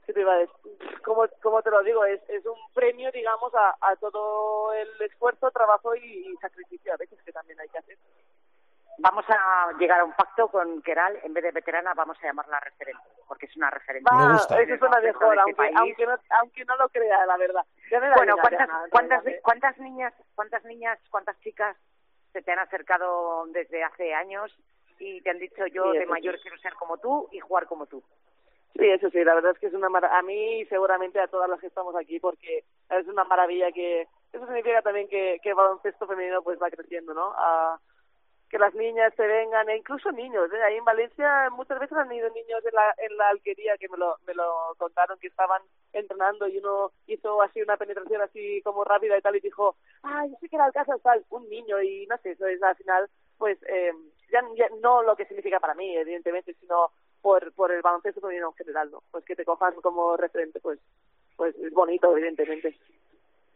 ¿qué te iba a decir? ¿Cómo, cómo te lo digo? Es, es un premio, digamos, a, a todo el esfuerzo, trabajo y, y sacrificio a veces que también hay que hacer. Vamos a llegar a un pacto con Keral, en vez de veterana vamos a llamarla referente, porque es una referente. Va, Me gusta. Eso Dentro de mejor, este aunque, país. aunque, no, aunque no lo crea, la verdad. Ya me da Bueno, ¿cuántas, nada, cuántas, niñas, cuántas niñas, cuántas chicas se te han acercado desde hace años y te han dicho yo Sí, de mayor quiero ser como tú y jugar como tú? Sí, eso sí, la verdad es que es una maravilla. A mí y seguramente a todas las que estamos aquí, porque es una maravilla que. Eso significa también que, que el baloncesto femenino pues va creciendo, ¿no? A, que las niñas se vengan, e incluso niños. ¿eh? Ahí en Valencia muchas veces han ido niños en la, en la alquería que me lo, me lo contaron, que estaban entrenando y uno hizo así una penetración así como rápida y tal y dijo, ah, yo sé que era el caso tal, un niño y no sé, eso es al final, pues eh, ya, ya no lo que significa para mí, evidentemente, sino por, por el baloncesto femenino en general, ¿no? Pues que te cojan como referente, pues, pues es bonito, evidentemente.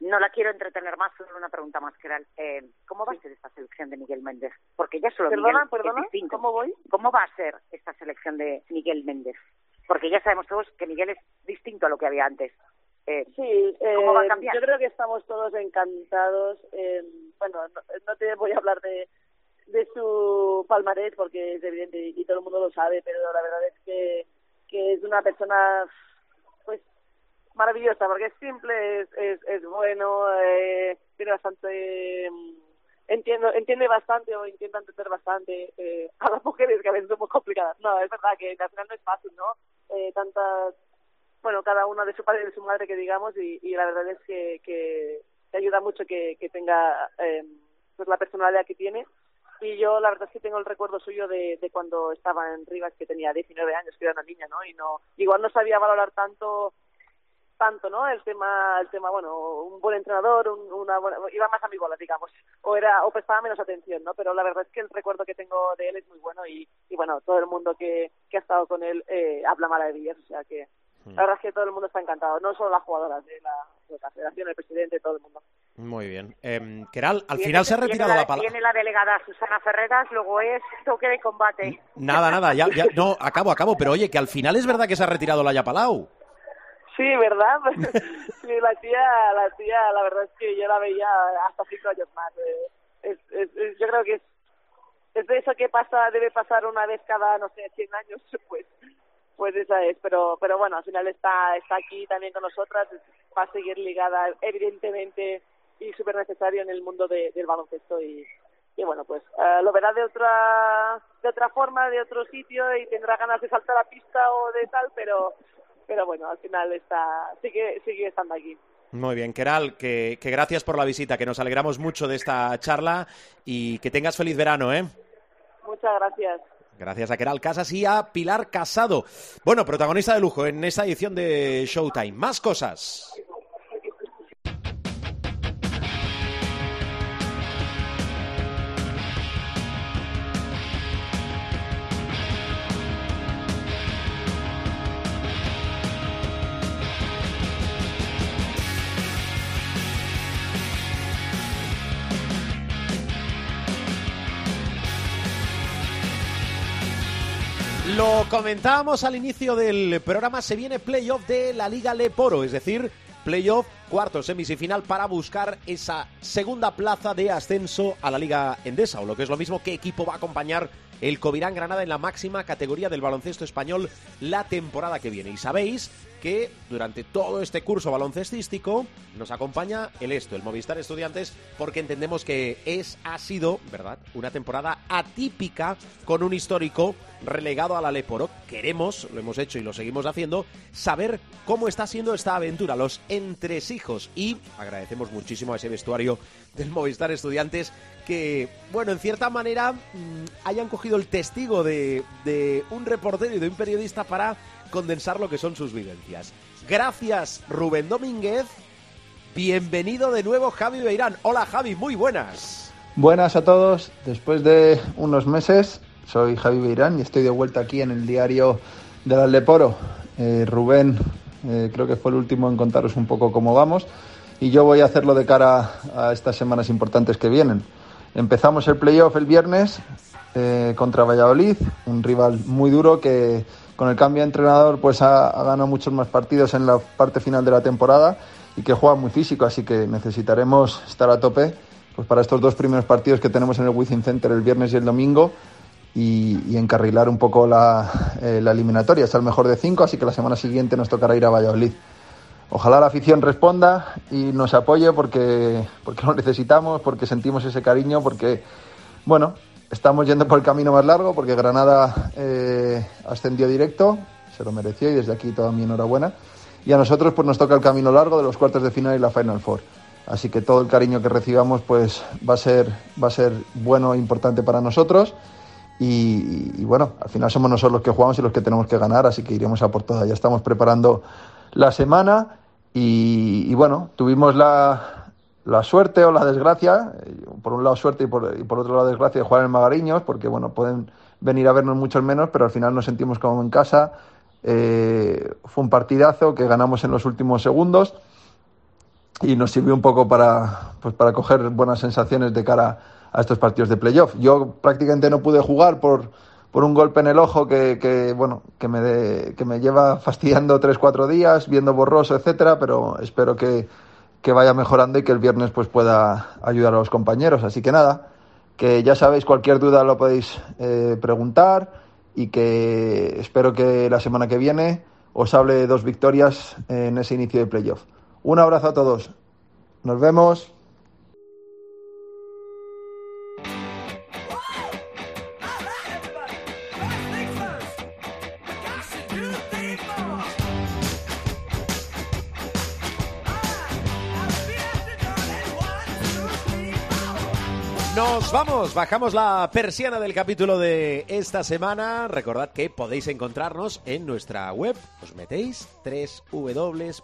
No la quiero entretener más, solo una pregunta más, Keral. Eh, ¿Cómo va a ser esta selección de Miguel Méndez? Porque ya solo Perdona, Miguel perdona, es distinto. ¿cómo voy? ¿Cómo va a ser esta selección de Miguel Méndez? Porque ya sabemos todos que Miguel es distinto a lo que había antes. Eh, Sí, ¿Cómo va a eh, cambiar? yo creo que estamos todos encantados. eh, bueno, no, no te voy a hablar de, de su palmarés porque es evidente y, todo el mundo lo sabe, pero la verdad es que, es una persona pues maravillosa porque es simple, es, es, es bueno, eh, tiene bastante... mm, Entiendo, entiende bastante o intenta entender bastante eh, a las mujeres que a veces son muy complicadas. No, es verdad que al final no es fácil, ¿no? Eh, tantas bueno, cada una de su padre y de su madre, que digamos, y, y la verdad es que, que ayuda mucho que, tenga eh, pues la personalidad que tiene. Y yo la verdad es que tengo el recuerdo suyo de, de cuando estaba en Rivas, que tenía 19 años, que era una niña, ¿no? Y no igual no sabía valorar tanto tanto, ¿no? El tema, el tema, bueno, un buen entrenador, un- una buena, iba más a mi bola, digamos, o era, o prestaba menos atención, ¿no? Pero la verdad es que el recuerdo que tengo de él es muy bueno y, y bueno, todo el mundo que, que ha estado con él eh, habla maravillas, o sea que la verdad es que todo el mundo está encantado, no solo las jugadoras de la, de la federación, el presidente, todo el mundo. Muy bien. Em, Keral, al Viene- final se ha retirado la la, palabra. Viene la delegada Susana Ferreras, luego es toque de combate. Nada, nada, ya, ya- no, acabo, acabo, pero oye, que al final es verdad que se ha retirado la Yapalau. Sí, ¿verdad? sí, la tía, la tía, la verdad es que yo la veía hasta cinco años más. eh. Es, es- es- yo creo que es, es de eso que pasa, debe pasar una vez cada, no sé, 100 años, pues pues esa es. Pero pero bueno, al final está está aquí también con nosotras, va a seguir ligada, evidentemente, y súper necesario en el mundo de- del baloncesto y, y bueno, pues eh, lo verá de otra de otra forma, de otro sitio y tendrá ganas de saltar a la pista o de tal, pero pero bueno, al final está sigue sigue estando aquí. Muy bien, Keral, que, que gracias por la visita, que nos alegramos mucho de esta charla y que tengas feliz verano, ¿eh? Muchas gracias. Gracias a Keral Casas y a Pilar Casado. Bueno, protagonista de lujo en esta edición de Showtime. Más cosas. Lo comentábamos al inicio del programa, se viene playoff de la Liga Leporo, es decir, playoff cuarto semifinal para buscar esa segunda plaza de ascenso a la Liga Endesa, o lo que es lo mismo, qué equipo va a acompañar el Covirán Granada en la máxima categoría del baloncesto español la temporada que viene. Y sabéis que durante todo este curso baloncestístico nos acompaña el esto, el Movistar Estudiantes, porque entendemos que es, ha sido, ¿verdad?, una temporada atípica con un histórico relegado a la Leporo. Queremos, lo hemos hecho y lo seguimos haciendo, saber cómo está siendo esta aventura, los entresijos. Y agradecemos muchísimo a ese vestuario del Movistar Estudiantes que, bueno, en cierta manera mm, hayan cogido el testigo de, de un reportero y de un periodista para condensar lo que son sus vivencias. Gracias, Rubén Domínguez. Bienvenido de nuevo, Javi Beirán. Hola, Javi, muy buenas. Buenas a todos. Después de unos meses, soy Javi Beirán y estoy de vuelta aquí en el diario del Aldeporo. Eh, Rubén, eh, creo que fue el último en contaros un poco cómo vamos y yo voy a hacerlo de cara a estas semanas importantes que vienen. Empezamos el playoff el viernes eh, contra Valladolid, un rival muy duro que con el cambio de entrenador pues ha, ganado muchos más partidos en la parte final de la temporada y que juega muy físico, así que necesitaremos estar a tope pues para estos dos primeros partidos que tenemos en el Wizzing Center el viernes y el domingo y, encarrilar un poco la, eh, la eliminatoria. Es el mejor de cinco, así que la semana siguiente nos tocará ir a Valladolid. Ojalá la afición responda y nos apoye porque, porque lo necesitamos, porque sentimos ese cariño, porque, bueno, estamos yendo por el camino más largo, porque Granada eh, ascendió directo, se lo mereció y desde aquí toda mi enhorabuena. Y a nosotros pues nos toca el camino largo de los cuartos de final y la Final Four. Así que todo el cariño que recibamos pues va a ser, va a ser bueno e importante para nosotros. Y, bueno, al final somos nosotros los que jugamos y los que tenemos que ganar, así que iremos a por todas. Ya estamos preparando la semana y bueno, tuvimos la, la, suerte o la desgracia, eh, por un lado suerte y por, y por otro lado desgracia de jugar en Magariños, porque bueno, pueden venir a vernos muchos menos, pero al final nos sentimos como en casa. Eh, fue un partidazo que ganamos en los últimos segundos y nos sirvió un poco para, pues, para coger buenas sensaciones de cara a estos partidos de playoff. Yo prácticamente no pude jugar por, por un golpe en el ojo que, que bueno, que me, de, que me lleva fastidiando 3-4 días, viendo borroso, etcétera, pero espero que, que vaya mejorando y que el viernes pues pueda ayudar a los compañeros. Así que nada, que ya sabéis, cualquier duda lo podéis eh, preguntar y que espero que la semana que viene os hable de dos victorias en ese inicio de playoff. Un abrazo a todos. Nos vemos. Nos vamos, bajamos la persiana del capítulo de esta semana. Recordad que podéis encontrarnos en nuestra web. Os metéis www.cope.es,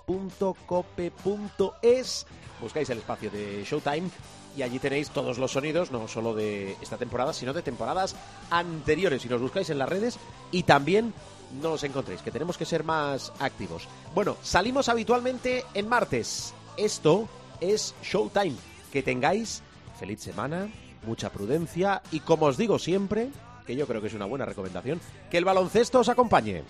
buscáis el espacio de Showtime y allí tenéis todos los sonidos, no solo de esta temporada, sino de temporadas anteriores. Si nos buscáis en las redes y también no los encontréis, que tenemos que ser más activos. Bueno, salimos habitualmente en martes. Esto es Showtime. Que tengáis feliz semana, mucha prudencia y como os digo siempre, que yo creo que es una buena recomendación, que el baloncesto os acompañe.